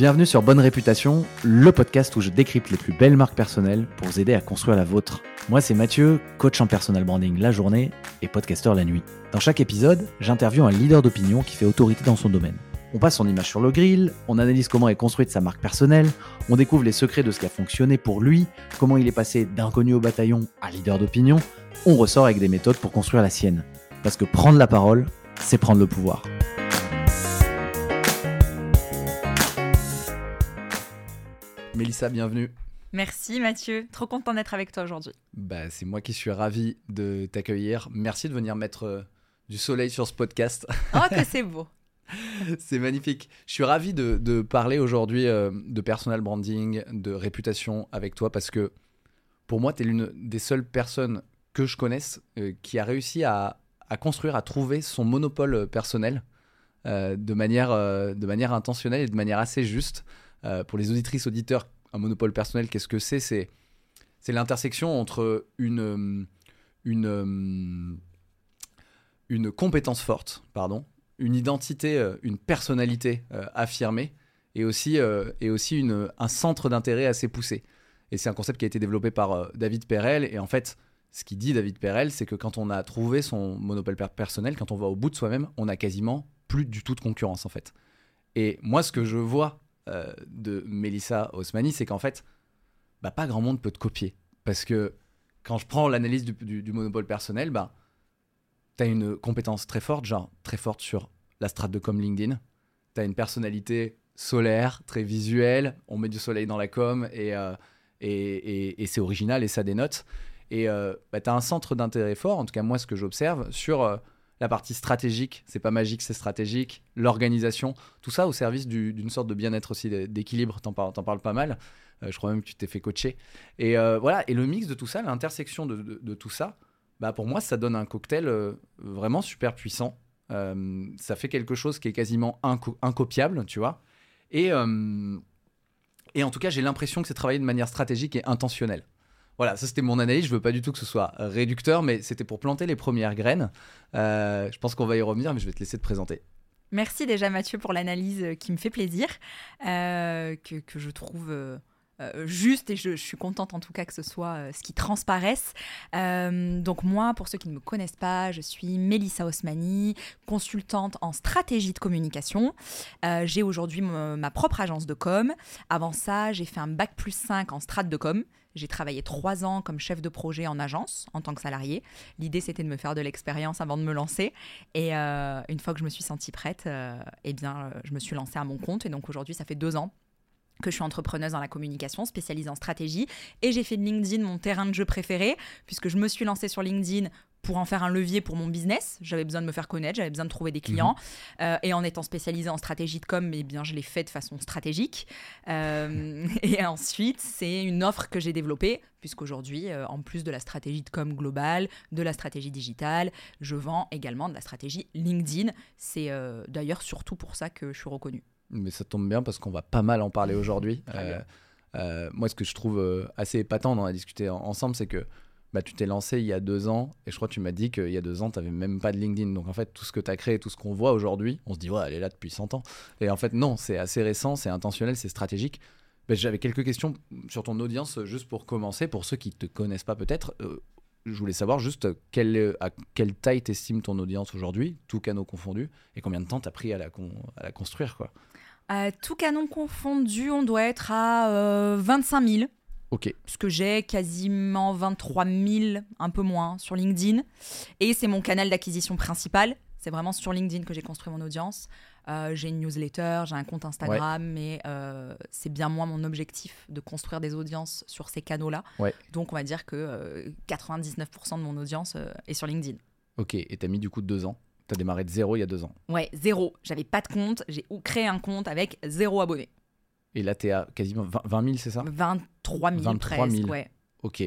Bienvenue sur Bonne Réputation, le podcast où je décrypte les plus belles marques personnelles pour vous aider à construire la vôtre. Moi, c'est Mathieu, coach en personal branding la journée et podcaster la nuit. Dans chaque épisode, j'interviewe un leader d'opinion qui fait autorité dans son domaine. On passe son image sur le grill, on analyse comment est construite sa marque personnelle, on découvre les secrets de ce qui a fonctionné pour lui, comment il est passé d'inconnu au bataillon à leader d'opinion. On ressort avec des méthodes pour construire la sienne. Parce que prendre la parole, c'est prendre le pouvoir. Mélissa, bienvenue. Merci Mathieu, trop content d'être avec toi aujourd'hui. Bah, c'est moi qui suis ravi de t'accueillir. Merci de venir mettre euh, du soleil sur ce podcast. Oh que c'est beau. c'est magnifique. Je suis ravi de, parler aujourd'hui euh, de personal branding, de réputation avec toi parce que pour moi, tu es l'une des seules personnes que je connaisse euh, qui a réussi à, construire, à trouver son monopole personnel de, manière, de manière intentionnelle et de manière assez juste. Pour les auditrices, auditeurs, un monopole personnel, qu'est-ce que c'est? C'est l'intersection entre une, euh, une, euh, compétence forte, pardon, une identité, une personnalité affirmée, et aussi, un centre d'intérêt assez poussé. Et c'est un concept qui a été développé par David Perel. Et en fait, ce qu'il dit David Perel, c'est que quand on a trouvé son monopole personnel, quand on va au bout de soi-même, on a quasiment plus du tout de concurrence en fait. Et moi, ce que je vois euh, de Melissa Osmani, c'est qu'en fait, bah, pas grand monde peut te copier. Parce que quand je prends l'analyse du, monopole personnel, bah, tu as une compétence très forte, genre très forte sur la strate de com LinkedIn. Tu as une personnalité solaire, très visuelle. On met du soleil dans la com et, euh, et, c'est original et ça dénote. Et euh, bah, tu as un centre d'intérêt fort, en tout cas moi ce que j'observe, sur la partie stratégique, c'est pas magique, c'est stratégique, l'organisation, tout ça au service d'une sorte de bien-être aussi, d'équilibre, t'en parles, pas mal, euh, je crois même que tu t'es fait coacher. Et euh, voilà, et le mix de tout ça, l'intersection de, tout ça, bah pour moi, ça donne un cocktail euh, vraiment super puissant. ça fait quelque chose qui est quasiment incopiable, tu vois. Et en tout cas, j'ai l'impression que c'est travaillé de manière stratégique et intentionnelle. Voilà, ça c'était mon analyse. Je veux pas du tout que ce soit réducteur, mais c'était pour planter les premières graines. Euh, je pense qu'on va y revenir, mais je vais te laisser te présenter. Merci déjà Mathieu pour l'analyse euh, qui me fait plaisir, euh, que, je trouve juste et je, suis contente en tout cas que ce soit ce qui transparaisse. donc moi, pour ceux qui ne me connaissent pas, je suis Mélissa Osmani, consultante en stratégie de communication. j'ai aujourd'hui ma propre agence de com. Avant ça, j'ai fait un bac plus 5 en strat de com. J'ai travaillé trois ans comme chef de projet en agence en tant que salarié. L'idée, c'était de me faire de l'expérience avant de me lancer. Et euh, une fois que je me suis sentie prête, euh, eh bien, euh, je me suis lancée à mon compte. Et donc aujourd'hui, ça fait deux ans que je suis entrepreneuse dans la communication, spécialisée en stratégie, et j'ai fait de LinkedIn mon terrain de jeu préféré, puisque je me suis lancée sur LinkedIn pour en faire un levier pour mon business. J'avais besoin de me faire connaître, j'avais besoin de trouver des clients. Mhm. Euh, et en étant spécialisée en stratégie de com, eh bien, je l'ai fait de façon stratégique. Euh, et ensuite, c'est une offre que j'ai développée, puisqu'aujourd'hui, euh, en plus de la stratégie de com globale, de la stratégie digitale, je vends également de la stratégie LinkedIn. C'est d'ailleurs surtout pour ça que je suis reconnue. Mais ça tombe bien parce qu'on va pas mal en parler aujourd'hui. moi, ce que je trouve assez épatant, on en a discuté ensemble, c'est que bah, tu t'es lancé il y a deux ans et je crois que tu m'as dit qu'il y a deux ans, tu n'avais même pas de LinkedIn. Donc en fait, tout ce que tu as créé, tout ce qu'on voit aujourd'hui, on se dit, ouais, elle est là depuis 100 ans. Et en fait, non, c'est assez récent, c'est intentionnel, c'est stratégique. Bah, j'avais quelques questions sur ton audience, juste pour commencer, pour ceux qui ne te connaissent pas peut-être. Euh, je voulais savoir juste quelle, à quelle taille t'estimes ton audience aujourd'hui, tout canaux confondus, et combien de temps t'as pris à la, à la construire quoi. tout canon confondu, on doit être à 25 euh, 000. Ok. Parce que j'ai quasiment 23 000, un peu moins, sur LinkedIn. Et c'est mon canal d'acquisition principal. C'est vraiment sur LinkedIn que j'ai construit mon audience. Euh, j'ai une newsletter, j'ai un compte Instagram, mais euh, c'est bien moins mon objectif de construire des audiences sur ces canaux-là. Donc on va dire que 99% euh, de mon audience est sur LinkedIn. Ok, et tu as mis du coup deux ans Tu as démarré de zéro il y a deux ans Ouais, zéro. J'avais pas de compte, j'ai créé un compte avec zéro abonné. Et là, tu es à quasiment 20 000, c'est ça? 23 000 23 000. ouais. Ok,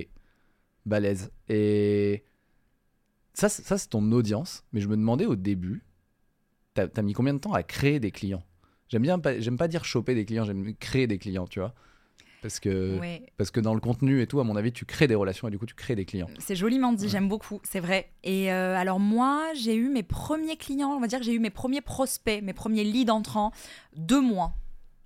balèze. Et ça, ça c'est ton audience. Mais je me demandais au début, tu as, mis combien de temps à créer des clients? J'aime bien, j'aime pas dire choper des clients, j'aime créer des clients, tu vois parce que, parce que dans le contenu et tout, à mon avis, tu crées des relations et du coup, tu crées des clients. C'est joliment dit, j'aime beaucoup, c'est vrai. Et euh, alors, moi, j'ai eu mes premiers clients, on va dire que j'ai eu mes premiers prospects, mes premiers leads entrants deux mois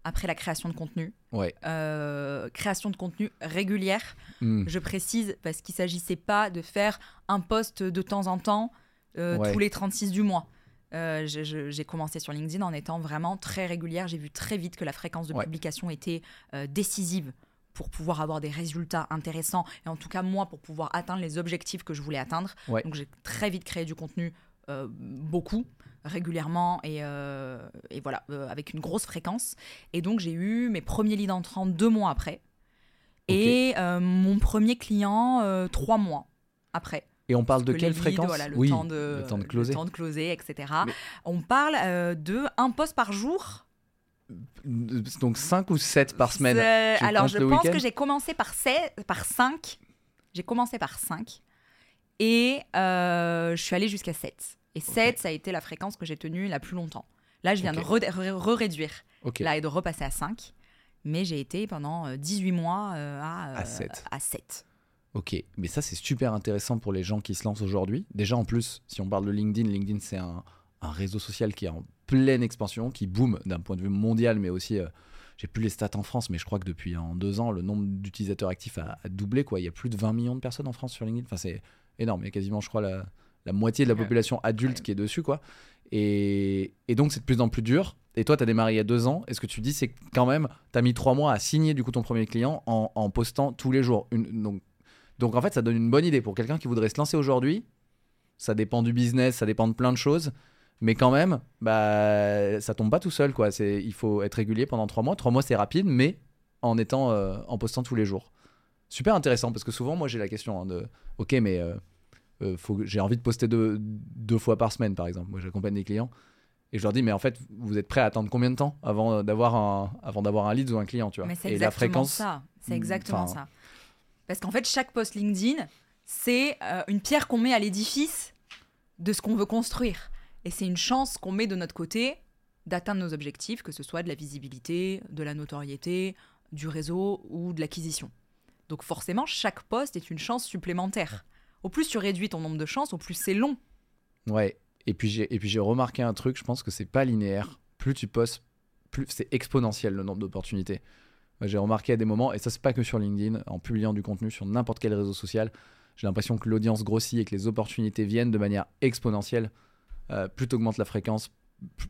après la création de contenu. Ouais. Euh, création de contenu régulière, Hmm. je précise, parce qu'il s'agissait pas de faire un post de temps en temps euh, Ouais. tous les 36 du mois. Euh, J'ai commencé sur LinkedIn en étant vraiment très régulière. J'ai vu très vite que la fréquence de Ouais. publication était euh, décisive pour pouvoir avoir des résultats intéressants et en tout cas moi pour pouvoir atteindre les objectifs que je voulais atteindre. Ouais. Donc j'ai très vite créé du contenu euh, beaucoup régulièrement et, et voilà avec une grosse fréquence et donc j'ai eu mes premiers leads entrants deux mois après et mon premier client trois mois après Et on parle de que quelle leads, fréquence voilà, le, Oui, temps de, le temps de closer. temps de closer, etc. Mais- On parle euh, de un poste par jour? Donc 5 ou 7 par semaine. Tu Alors, je le pense que j'ai commencé par, 7, par 5. J'ai commencé par 5. Et euh, je suis allée jusqu'à 7. Et 7, ça a été la fréquence que j'ai tenue la plus longtemps. Là, je viens Ok. de re- re- re-réduire. Ok. Là, et de repasser à 5. Mais j'ai été pendant euh, 18 mois euh, à, À euh, sept. à 7. Ok, mais ça c'est super intéressant pour les gens qui se lancent aujourd'hui. Déjà en plus, si on parle de LinkedIn, LinkedIn c'est un, un réseau social qui est en pleine expansion, qui boom d'un point de vue mondial, mais aussi, euh, j'ai plus les stats en France, mais je crois que depuis en deux ans, le nombre d'utilisateurs actifs a, a doublé. Quoi. Il y a plus de 20 millions de personnes en France sur LinkedIn. Enfin, c'est énorme. Il y a quasiment, je crois, la, la moitié de la population adulte qui est dessus. quoi. Et, et donc c'est de plus en plus dur. Et toi, tu as démarré il y a deux ans. Et ce que tu dis, c'est que quand même, tu as mis trois mois à signer du coup ton premier client en, en postant tous les jours. Une- donc, donc en fait, ça donne une bonne idée pour quelqu'un qui voudrait se lancer aujourd'hui. Ça dépend du business, ça dépend de plein de choses. Mais quand même, bah, ça tombe pas tout seul. Quoi. C'est, il faut être régulier pendant trois mois. Trois mois, c'est rapide, mais en, étant, euh, en postant tous les jours. Super intéressant parce que souvent, moi, j'ai la question hein, de Ok, mais euh, euh, faut j'ai envie de poster deux, deux fois par semaine, par exemple. Moi, j'accompagne des clients. Et je leur dis, mais en fait, vous êtes prêt à attendre combien de temps avant d'avoir un, avant d'avoir un lead ou un client, tu vois? Mais c'est Et exactement la fréquence, ça. C'est mm, exactement enfin- ça. Parce qu'en fait, chaque post LinkedIn, c'est euh, une pierre qu'on met à l'édifice de ce qu'on veut construire. Et c'est une chance qu'on met de notre côté d'atteindre nos objectifs, que ce soit de la visibilité, de la notoriété, du réseau ou de l'acquisition. Donc forcément, chaque poste est une chance supplémentaire. Au plus tu réduis ton nombre de chances, au plus c'est long. Ouais. Et puis j'ai remarqué un truc, je pense que c'est pas linéaire. Plus tu postes, plus c'est exponentiel le nombre d'opportunités. J'ai remarqué à des moments, et ça c'est pas que sur LinkedIn, en publiant du contenu sur n'importe quel réseau social, j'ai l'impression que l'audience grossit et que les opportunités viennent de manière exponentielle. Euh, plus tu augmentes la fréquence,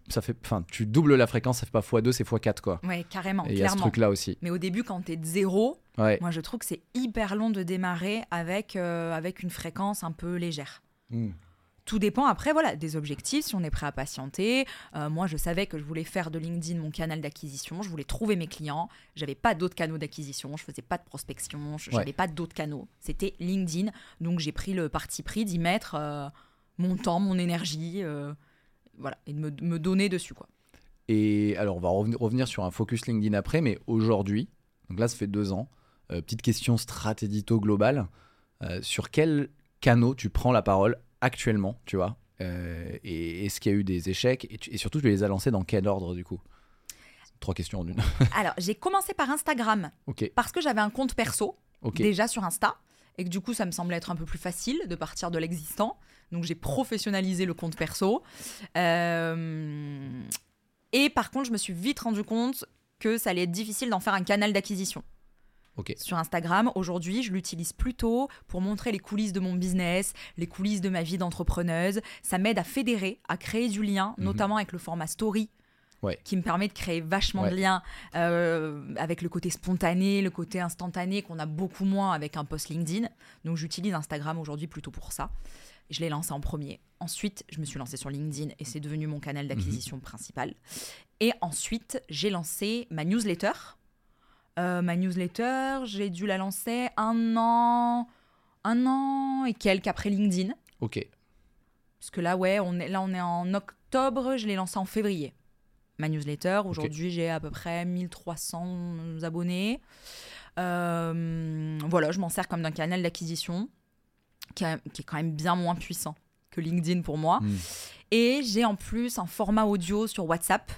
ça fait, enfin, tu doubles la fréquence, ça fait pas x2, c'est x4 quoi. Ouais, carrément, Et il y a ce clairement. truc là aussi. Mais au début, quand tu es de zéro, Ouais. moi je trouve que c'est hyper long de démarrer avec, euh, avec une fréquence un peu légère. Mm. Tout dépend après voilà des objectifs, si on est prêt à patienter. Euh, moi, je savais que je voulais faire de LinkedIn mon canal d'acquisition, je voulais trouver mes clients. J'avais pas d'autres canaux d'acquisition, je faisais pas de prospection, je Ouais. n'avais pas d'autres canaux. C'était LinkedIn, donc j'ai pris le parti pris d'y mettre euh, mon temps, mon énergie, euh, voilà, et de me, me donner dessus quoi. Et alors, on va reven- revenir sur un focus LinkedIn après, mais aujourd'hui, donc là, ça fait deux ans, euh, petite question stratédito globale, euh, sur quel canot tu prends la parole actuellement, tu vois Euh, Et est-ce qu'il y a eu des échecs et, tu- et surtout, tu les as lancés dans quel ordre, du coup? Trois questions en une. Alors, j'ai commencé par Instagram parce que j'avais un compte perso déjà sur Insta et que du coup ça me semblait être un peu plus facile de partir de l'existant. Donc j'ai professionnalisé le compte perso. Euh, Et par contre, je me suis vite rendu compte que ça allait être difficile d'en faire un canal d'acquisition. Ok. Sur Instagram, aujourd'hui, je l'utilise plutôt pour montrer les coulisses de mon business, les coulisses de ma vie d'entrepreneuse. Ça m'aide à fédérer, à créer du lien, Mhm. notamment avec le format story. Ouais. qui me permet de créer vachement de liens euh, avec le côté spontané, le côté instantané qu'on a beaucoup moins avec un post LinkedIn. Donc j'utilise Instagram aujourd'hui plutôt pour ça. Je l'ai lancé en premier. Ensuite, je me suis lancée sur LinkedIn et c'est devenu mon canal d'acquisition principal. Et ensuite, j'ai lancé ma newsletter. Euh, ma newsletter, j'ai dû la lancer un an, un an et quelques après LinkedIn. Ok. Parce que là, ouais, on est, là, on est en octobre, je l'ai lancé en février. Ma newsletter, aujourd'hui, j'ai à peu près 1300 abonnés. Euh, voilà, je m'en sers comme d'un canal d'acquisition qui, est quand même bien moins puissant que LinkedIn pour moi. Mm. Et j'ai en plus un format audio sur WhatsApp.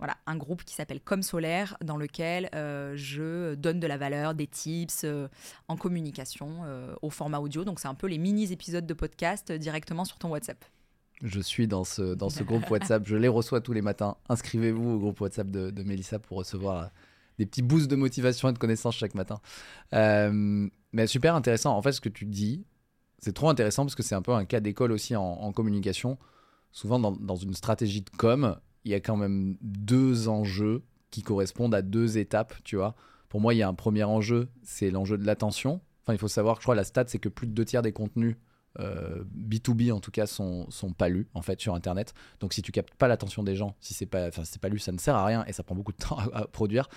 Voilà, un groupe qui s'appelle Comme Solaire, dans lequel euh, je donne de la valeur, des tips euh, en communication euh, au format audio. Donc, c'est un peu les mini-épisodes de podcast directement sur ton WhatsApp. Je suis dans ce, dans ce groupe WhatsApp. Je les reçois tous les matins. Inscrivez-vous au groupe WhatsApp de, de Mélissa pour recevoir des petits boosts de motivation et de connaissances chaque matin. Mais super intéressant. En fait, ce que tu dis, c'est trop intéressant parce que c'est un peu un cas d'école aussi en, en communication. Souvent, dans, dans une stratégie de com, il y a quand même deux enjeux qui correspondent à deux étapes, tu vois. Pour moi, il y a un premier enjeu, c'est l'enjeu de l'attention. Enfin, il faut savoir, je crois, la stat, c'est que plus de deux tiers des contenus euh, B2B en tout cas sont, sont pas lus en fait sur internet donc si tu captes pas l'attention des gens si c'est pas si pas lu ça ne sert à rien et ça prend beaucoup de temps à, à produire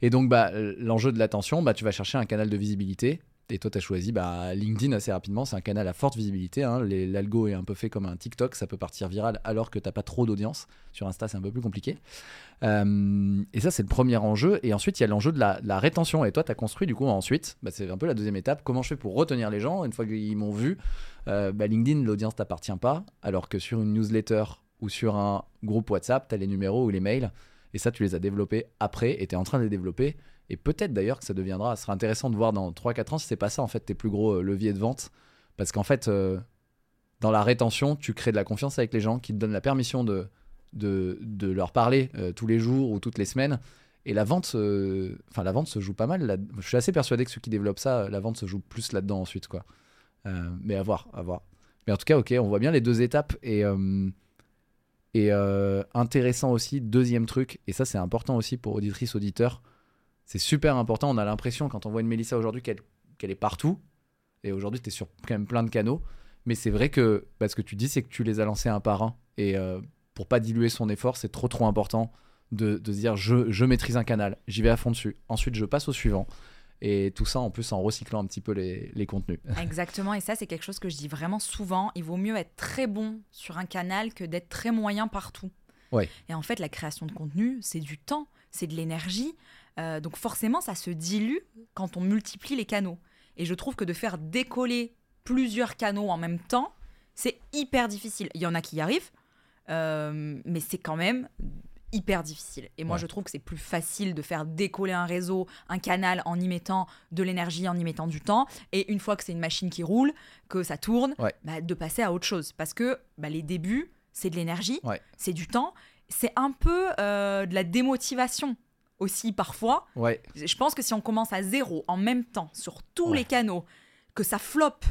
et donc bah l'enjeu de l'attention bah tu vas chercher un canal de visibilité et toi, tu as choisi bah, LinkedIn assez rapidement. C'est un canal à forte visibilité. Hein. L'algo est un peu fait comme un TikTok. Ça peut partir viral alors que tu pas trop d'audience. Sur Insta, c'est un peu plus compliqué. Euh, et ça, c'est le premier enjeu. Et ensuite, il y a l'enjeu de la, de la rétention. Et toi, tu as construit, du coup, ensuite, bah, c'est un peu la deuxième étape. Comment je fais pour retenir les gens? Une fois qu'ils m'ont vu, euh, bah, LinkedIn, l'audience t'appartient pas. Alors que sur une newsletter ou sur un groupe WhatsApp, tu as les numéros ou les mails. Et ça, tu les as développés après et tu es en train de les développer. Et peut-être d'ailleurs que ça deviendra, ce sera intéressant de voir dans 3-4 ans si c'est pas ça en fait tes plus gros euh, leviers de vente. Parce qu'en fait, euh, dans la rétention, tu crées de la confiance avec les gens qui te donnent la permission de, de, leur parler euh, tous les jours ou toutes les semaines. Et la vente, la vente se joue pas mal. Je suis assez persuadé que ceux qui développent ça, la vente se joue plus là-dedans ensuite, quoi. Mais à voir, à voir. Mais en tout cas, ok, on voit bien les deux étapes et et intéressant aussi. Deuxième truc, et ça c'est important aussi pour auditrices auditeurs, c'est super important. On a l'impression quand on voit une Mélissa aujourd'hui qu'elle qu'elle est partout. Et aujourd'hui, tu es sur quand même plein de canaux. Mais c'est vrai que bah, ce que tu dis, c'est que tu les as lancés un par un. Et euh, pour pas diluer son effort, c'est trop trop important de, de se dire je, je maîtrise un canal, j'y vais à fond dessus. Ensuite, je passe au suivant. Et tout ça en plus en recyclant un petit peu les, les contenus. Exactement, et ça c'est quelque chose que je dis vraiment souvent. Il vaut mieux être très bon sur un canal que d'être très moyen partout. Ouais. Et en fait, la création de contenu, c'est du temps, c'est de l'énergie. Euh, donc forcément, ça se dilue quand on multiplie les canaux. Et je trouve que de faire décoller plusieurs canaux en même temps, c'est hyper difficile. Il y en a qui y arrivent, euh, mais c'est quand même hyper difficile. Et moi, Ouais. je trouve que c'est plus facile de faire décoller un réseau, un canal en y mettant de l'énergie, en y mettant du temps. Et une fois que c'est une machine qui roule, que ça tourne, Ouais. bah, de passer à autre chose. Parce que bah, les débuts, c'est de l'énergie, Ouais. c'est du temps, c'est un peu euh, de la démotivation aussi parfois. Ouais, Je pense que si on commence à zéro en même temps sur tous Ouais. les canaux, que ça floppe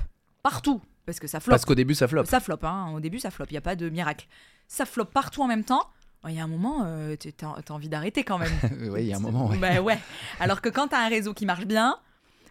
partout, parce que ça floppe, parce qu'au début, ça flop. ça floppe, hein, au début ça floppe, il n'y a pas de miracle. Ça floppe partout en même temps, il y a un moment, euh, tu as, envie d'arrêter quand même. oui, il y a un moment, ouais. Bah ouais. Alors que quand tu as un réseau qui marche bien,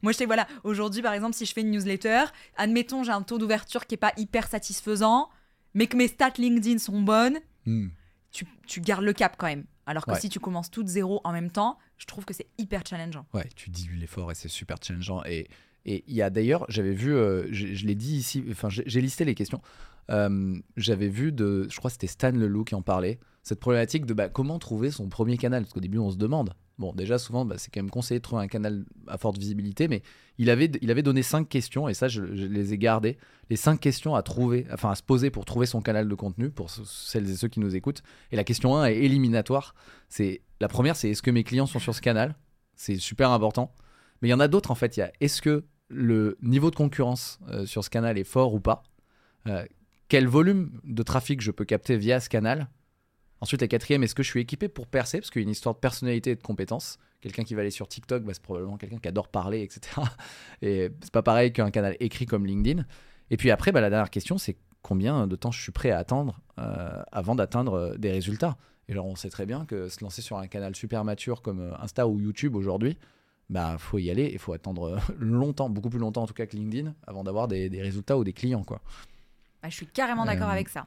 moi je sais, voilà, aujourd'hui par exemple, si je fais une newsletter, admettons j'ai un taux d'ouverture qui est pas hyper satisfaisant, mais que mes stats LinkedIn sont bonnes, Hmm. tu, tu gardes le cap quand même. Alors que Ouais. si tu commences toutes zéro en même temps, je trouve que c'est hyper challengeant. Ouais, tu dilues l'effort et c'est super challengeant. Et et il y a d'ailleurs, j'avais vu, euh, je, je l'ai dit ici, enfin j'ai j'ai listé les questions. Euh, j'avais vu de, je crois que c'était Stan Leloup qui en parlait, cette problématique de bah, comment trouver son premier canal? Parce qu'au début, on se demande. Bon, déjà, souvent, bah, c'est quand même conseillé de trouver un canal à forte visibilité, mais il avait, donné cinq questions, et ça, je, les ai gardées. Les cinq questions à trouver, enfin à se poser pour trouver son canal de contenu, pour ce- celles et ceux qui nous écoutent. Et la question 1 est éliminatoire. C'est La première, c'est est-ce que mes clients sont sur ce canal? C'est super important. Mais il y en a d'autres, en fait. Il y a est-ce que le niveau de concurrence euh, sur ce canal est fort ou pas? Euh, Quel volume de trafic je peux capter via ce canal? Ensuite, la quatrième, est-ce que je suis équipé pour percer? Parce qu'il y a une histoire de personnalité et de compétences. Quelqu'un qui va aller sur TikTok, bah, c'est probablement quelqu'un qui adore parler, etc. Et c'est pas pareil qu'un canal écrit comme LinkedIn. Et puis après, bah, la dernière question, c'est combien de temps je suis prêt à attendre euh, avant d'atteindre euh, des résultats? Et alors, on sait très bien que se lancer sur un canal super mature comme euh, Insta ou YouTube aujourd'hui, bah faut y aller et faut attendre longtemps, beaucoup plus longtemps en tout cas que LinkedIn, avant d'avoir des, des résultats ou des clients quoi. Bah, je suis carrément d'accord avec ça.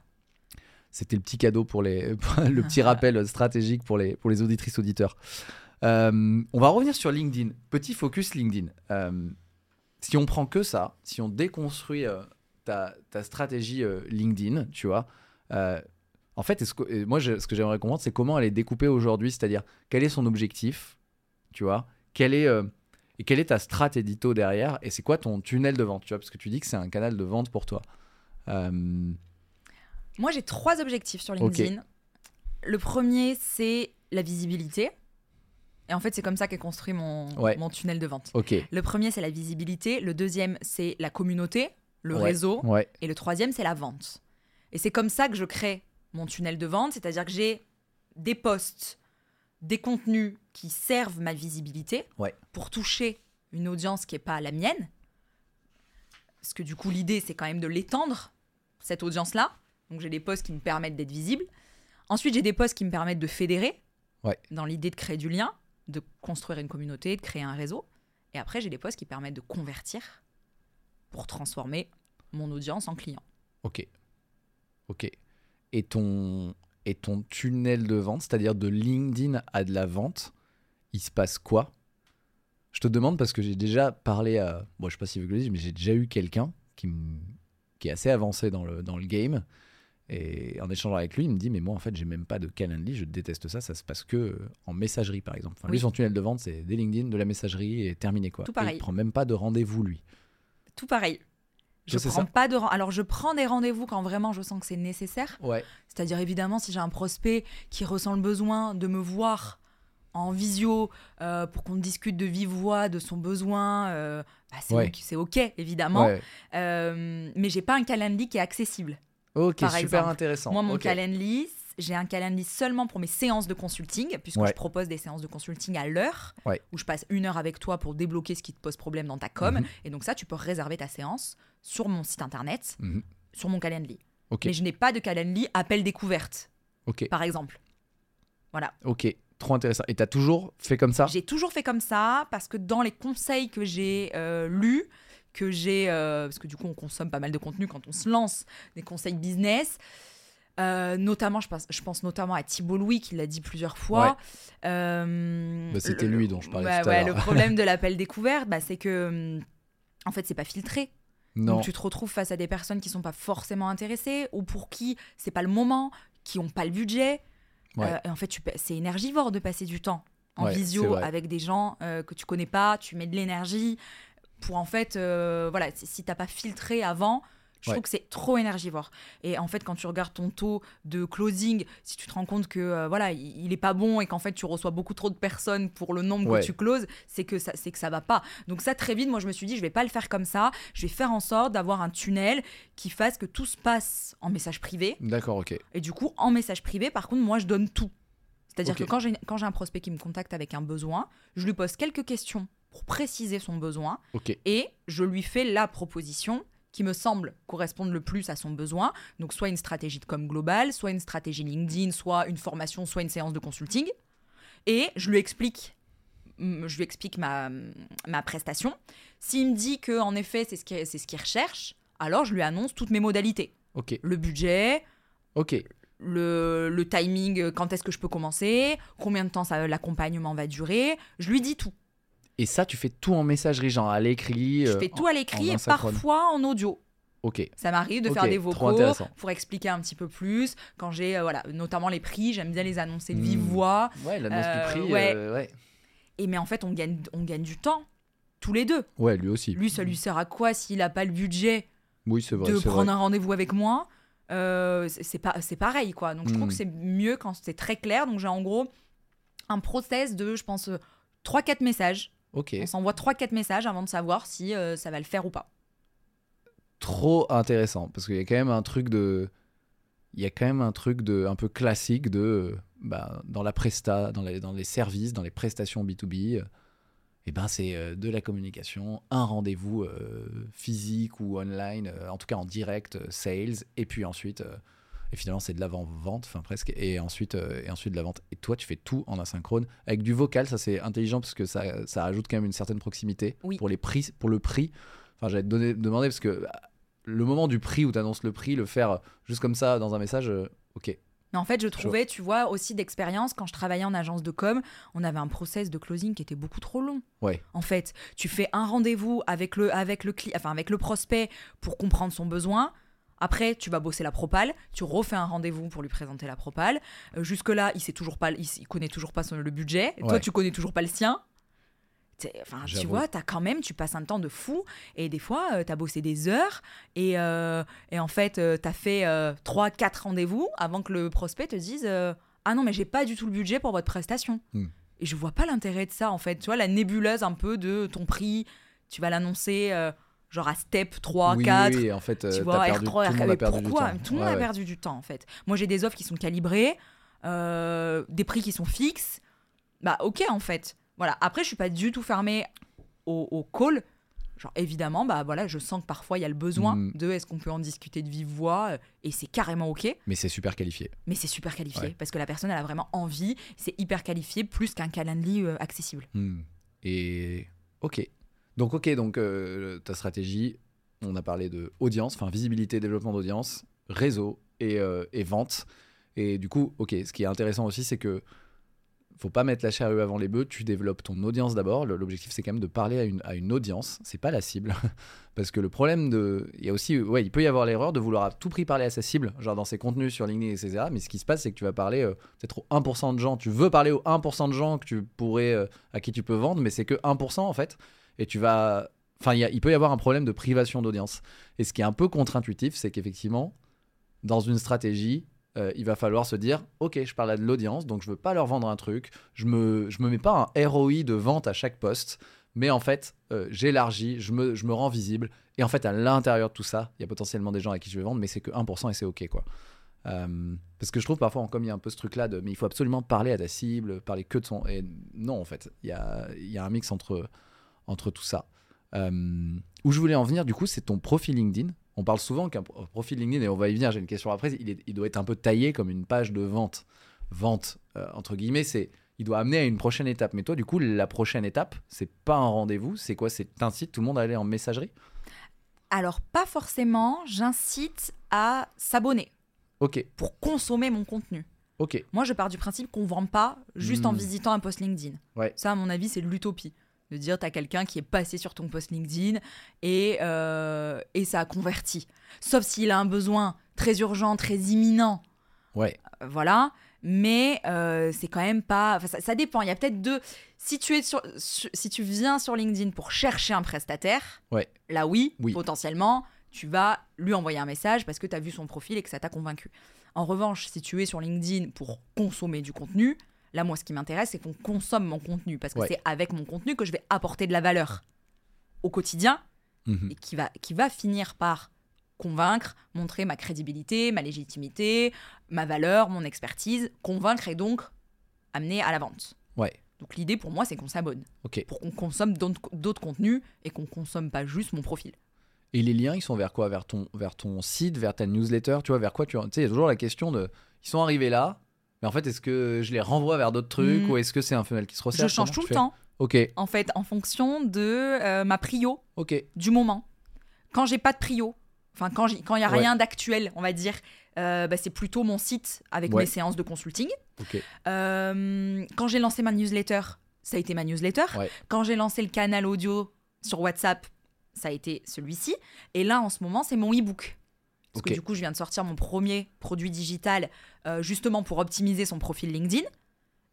C'était le petit cadeau pour les, le petit rappel stratégique pour les, pour les auditrices auditeurs. Euh, on va revenir sur LinkedIn. Petit focus LinkedIn. Euh, si on prend que ça, si on déconstruit euh, ta, ta stratégie LinkedIn, tu vois, en fait, est-ce que, moi, je- ce que j'aimerais comprendre, c'est comment elle est découpée aujourd'hui, c'est-à-dire quel est son objectif, tu vois, quel est, et quelle est ta strat édito derrière, et c'est quoi ton tunnel de vente, tu vois, parce que tu dis que c'est un canal de vente pour toi. Moi, j'ai trois objectifs sur. LinkedIn. Le premier, c'est la visibilité. Et en fait, c'est comme ça qu'est construit mon, Ouais. mon tunnel de vente. Le premier, c'est la visibilité. Le deuxième, c'est la communauté, le Ouais. réseau. Ouais. Et le troisième, c'est la vente. Et c'est comme ça que je crée mon tunnel de vente, c'est-à-dire que j'ai des posts, des contenus qui servent ma visibilité pour toucher une audience qui n'est pas la mienne. Parce que du coup, l'idée, c'est quand même de l'étendre, cette audience-là. Donc j'ai des posts qui me permettent d'être visible. Ensuite, j'ai des posts qui me permettent de fédérer, Ouais. dans l'idée de créer du lien, de construire une communauté, de créer un réseau. Et après, j'ai des posts qui permettent de convertir pour transformer mon audience en client. Ok. Ok. Et ton, et ton tunnel de vente, c'est-à-dire de LinkedIn à de la vente, il se passe quoi? Je te demande parce que j'ai déjà parlé à. Bon, je sais pas si vous le dites, mais j'ai déjà eu quelqu'un qui, qui est assez avancé dans le, dans le game. Et en échangeant avec lui, il me dit Mais moi, en fait, j'ai même pas de Calendly, je déteste ça, ça se passe que euh, en messagerie, par exemple. Enfin, Lui, son tunnel de vente, c'est des LinkedIn, de la messagerie et terminé, quoi. Tout Et pareil. il prend même pas de rendez-vous, lui. Tout pareil. Je prends ça. pas de alors je prends des rendez-vous quand vraiment je sens que c'est nécessaire. Ouais. C'est-à-dire évidemment si j'ai un prospect qui ressent le besoin de me voir en visio euh, pour qu'on discute de vive voix de son besoin, euh, bah, c'est Ouais. ok, évidemment. Ouais. Euh, mais j'ai pas un Calendly qui est accessible. Ok, Par super exemple. intéressant. Moi mon Ok. Calendly, j'ai un Calendly seulement pour mes séances de consulting, puisque Ouais. je propose des séances de consulting à l'heure, Ouais. où je passe une heure avec toi pour débloquer ce qui te pose problème dans ta com. Mhm. Et donc ça, tu peux réserver ta séance sur mon site internet, Mhm. sur mon Calendly. Ok. Mais je n'ai pas de Calendly appel découverte, Ok. par exemple. Voilà. Ok, trop intéressant. Et t'as toujours fait comme ça? J'ai toujours fait comme ça parce que dans les conseils que j'ai euh, lus, que j'ai, euh, parce que du coup on consomme pas mal de contenu quand on se lance, des conseils business. euh, notamment, je pense, je pense notamment à Thibault Louis qui l'a dit plusieurs fois. Euh, Bah, c'était lui dont je parlais tout à ouais. Le problème de l'appel découverte, bah, c'est que hum, en fait c'est pas filtré. Non. Donc tu te retrouves face à des personnes qui sont pas forcément intéressées ou pour qui c'est pas le moment, qui ont pas le budget. Ouais. Euh, et en fait, c'est énergivore de passer du temps en visio avec des gens que tu connais pas, tu mets de l'énergie pour en fait, euh, voilà, si- t'as pas filtré avant. Je Ouais. trouve que c'est trop énergivore. Et en fait, quand tu regardes ton taux de closing, si tu te rends compte que euh, voilà, il, il est pas bon et qu'en fait tu reçois beaucoup trop de personnes pour le nombre Ouais. que tu closes, c'est que ça, c'est que ça va pas. Donc ça, très vite, moi je me suis dit, je vais pas le faire comme ça. Je vais faire en sorte d'avoir un tunnel qui fasse que tout se passe en message privé. D'accord, ok. Et du coup, en message privé, par contre, moi, je donne tout. C'est-à-dire que quand j'ai, quand j'ai un prospect qui me contacte avec un besoin, je lui pose quelques questions pour préciser son besoin et je lui fais la proposition qui me semble correspondre le plus à son besoin. Donc, soit une stratégie de com globale, soit une stratégie LinkedIn, soit une formation, soit une séance de consulting. Et je lui explique, mm, je lui explique ma, ma prestation. S'il me dit que en effet, c'est ce qu'il ce qu'il recherche, alors je lui annonce toutes mes modalités. Le budget, Ok. le, le timing, euh, quand est-ce que je peux commencer, combien de temps l'accompagnement va durer. Je lui dis tout. Et ça, tu fais tout en messagerie, genre à l'écrit. Je euh, fais tout à l'écrit et parfois en audio. Ok. Ça m'arrive de faire des vocaux pour expliquer un petit peu plus. Quand j'ai, euh, voilà, notamment les prix, j'aime bien les annoncer de vive Hmm. voix. Ouais, l'annonce Euh, du prix. ouais. euh, ouais. Et mais en fait, on gagne, on gagne du temps, tous les deux. Ouais, lui aussi. Lui, ça lui sert à quoi s'il n'a pas le budget Oui, c'est vrai. de vrai. prendre un rendez-vous avec moi euh, c'est c'est pas c'est pareil quoi donc je trouve Mm. que c'est mieux quand c'est très clair donc j'ai en gros un process de je pense 3-4 messages Ok. on s'envoie 3-4 messages avant de savoir si euh, ça va le faire ou pas Trop intéressant parce qu'il y a quand même un truc de. Il y a quand même un truc de un peu classique de euh, bah, dans la presta, dans les, dans les services, dans les prestations B2B, euh, eh ben c'est euh, de la communication, un rendez-vous physique ou online, en tout cas en direct, sales, et puis ensuite, et finalement c'est de l'avant-vente, enfin presque, et ensuite, euh, et ensuite de la vente. Et toi, tu fais tout en asynchrone avec du vocal, ça c'est intelligent parce que ça, ça rajoute quand même une certaine proximité Oui. pour les prix, pour le prix. Enfin, j'allais te donner, demander parce que bah, le moment du prix où tu annonces le prix, le faire juste comme ça dans un message, euh, ok. mais en fait je trouvais tu vois aussi d'expérience quand je travaillais en agence de com on avait un process de closing qui était beaucoup trop long Ouais. en fait tu fais un rendez-vous avec le avec le enfin avec le prospect pour comprendre son besoin après, tu vas bosser la propale, tu refais un rendez-vous pour lui présenter la propale. Euh, Jusque-là, il sait toujours pas, il, il connaît toujours pas son, le budget. Toi, tu connais toujours pas le sien. Enfin, tu vois, t'as quand même, tu passes un temps de fou. Et des fois, euh, t'as bossé des heures. Et, euh, et en fait, euh, t'as fait 3-4 rendez-vous avant que le prospect te dise Ah non, mais j'ai pas du tout le budget pour votre prestation. Hmm. Et je vois pas l'intérêt de ça, en fait. Tu vois, la nébuleuse un peu de ton prix, tu vas l'annoncer. Euh, genre à step 3, oui, 4. oui, en fait, euh, tu t'as vois, perdu, R3, tout le monde mais a perdu pourquoi du temps. Tout le monde a perdu du temps en fait. Moi j'ai des offres qui sont calibrées, euh, des prix qui sont fixes. Bah ok en fait. Voilà. Après je suis pas du tout fermée au, au call. Genre évidemment, bah voilà, je sens que parfois il y a le besoin Mm. de est-ce qu'on peut en discuter de vive voix euh, et c'est carrément ok. Mais c'est super qualifié. Mais c'est super qualifié Ouais. parce que la personne elle a vraiment envie. C'est hyper qualifié plus qu'un Calendly euh, accessible. Hmm. Et ok. Donc ok, donc euh, ta stratégie, on a parlé de audience, enfin visibilité, développement d'audience, réseau et, euh, et vente. Et du coup, ok, ce qui est intéressant aussi, c'est que faut pas mettre la charrue avant les bœufs. Tu développes ton audience d'abord. L'objectif, c'est quand même de parler à une, à une audience. C'est pas la cible, parce que le problème de, il y a aussi, ouais, il peut y avoir l'erreur de vouloir à tout prix parler à sa cible, genre dans ses contenus sur LinkedIn, etc. Mais ce qui se passe, c'est que tu vas parler euh, peut-être au 1% de gens. Tu veux parler aux 1% de gens que tu pourrais, euh, à qui tu peux vendre, mais c'est que 1% en fait. Et tu vas, enfin, il peut y avoir un problème de privation d'audience. Et ce qui est un peu contre-intuitif, c'est qu'effectivement, dans une stratégie, euh, il va falloir se dire ok je parle à de l'audience donc je veux pas leur vendre un truc. Je me je me mets pas un ROI de vente à chaque poste mais en fait euh, j'élargis je me, je me rends visible. Et en fait à l'intérieur de tout ça il y a potentiellement des gens à qui je vais vendre mais c'est que 1% et c'est ok quoi. Euh, parce que je trouve parfois comme il y a un peu ce truc là de mais il faut absolument parler à ta cible parler que de son et non en fait il y a, y a un mix entre entre tout ça Euh, où je voulais en venir du coup c'est ton profil LinkedIn on parle souvent qu'un pro- profil LinkedIn, et on va y venir, j'ai une question après, il, est- il doit être un peu taillé comme une page de vente. Vente, euh, entre guillemets, c'est il doit amener à une prochaine étape. Mais toi, du coup, la prochaine étape, c'est pas un rendez-vous, c'est quoi? C'est t'incites tout le monde à aller en messagerie? Alors pas forcément. J'incite à s'abonner Ok, pour consommer mon contenu. ok, Moi, je pars du principe qu'on ne vend pas juste en Hmm. visitant un post LinkedIn. Ouais. Ça, à mon avis, c'est l'utopie. De dire, tu as quelqu'un qui est passé sur ton post LinkedIn et, euh, et ça a converti. Sauf s'il a un besoin très urgent, très imminent. ouais, euh, voilà. Mais euh, c'est quand même pas. enfin, ça, ça dépend. Il y a peut-être deux. Si tu, es sur, sur- si tu viens sur LinkedIn pour chercher un prestataire, Ouais. là oui, Oui. potentiellement, tu vas lui envoyer un message parce que tu as vu son profil et que ça t'a convaincu. En revanche, si tu es sur LinkedIn pour consommer du contenu, là, moi, ce qui m'intéresse, c'est qu'on consomme mon contenu parce que Ouais. c'est avec mon contenu que je vais apporter de la valeur au quotidien Mhm. et qui va, qui va finir par convaincre, montrer ma crédibilité, ma légitimité, ma valeur, mon expertise, convaincre et donc amener à la vente. ouais, Donc l'idée pour moi, c'est qu'on s'abonne, pour qu'on consomme d'autres d'autres contenus et qu'on consomme pas juste mon profil. Et les liens, ils sont vers quoi? Vers ton, vers ton site, vers ta newsletter? Tu vois, vers quoi tu. Tu sais, il y a toujours la question de. Ils sont arrivés là, mais en fait, est-ce que je les renvoie vers d'autres trucs Mm. ou est-ce que c'est un funnel qui se resserre Je change tout le fais temps, Ok, en fait, en fonction de euh, ma prio ok, du moment. Quand j'ai pas de prio, enfin quand il quand y a Ouais. rien d'actuel, on va dire, euh, bah, c'est plutôt mon site avec Ouais. mes séances de consulting. ok. Euh, quand j'ai lancé ma newsletter, ça a été ma newsletter. Ouais. Quand j'ai lancé le canal audio sur WhatsApp, ça a été celui-ci. Et là, en ce moment, c'est mon e-book. Parce que du coup, je viens de sortir mon premier produit digital euh, justement pour optimiser son profil LinkedIn.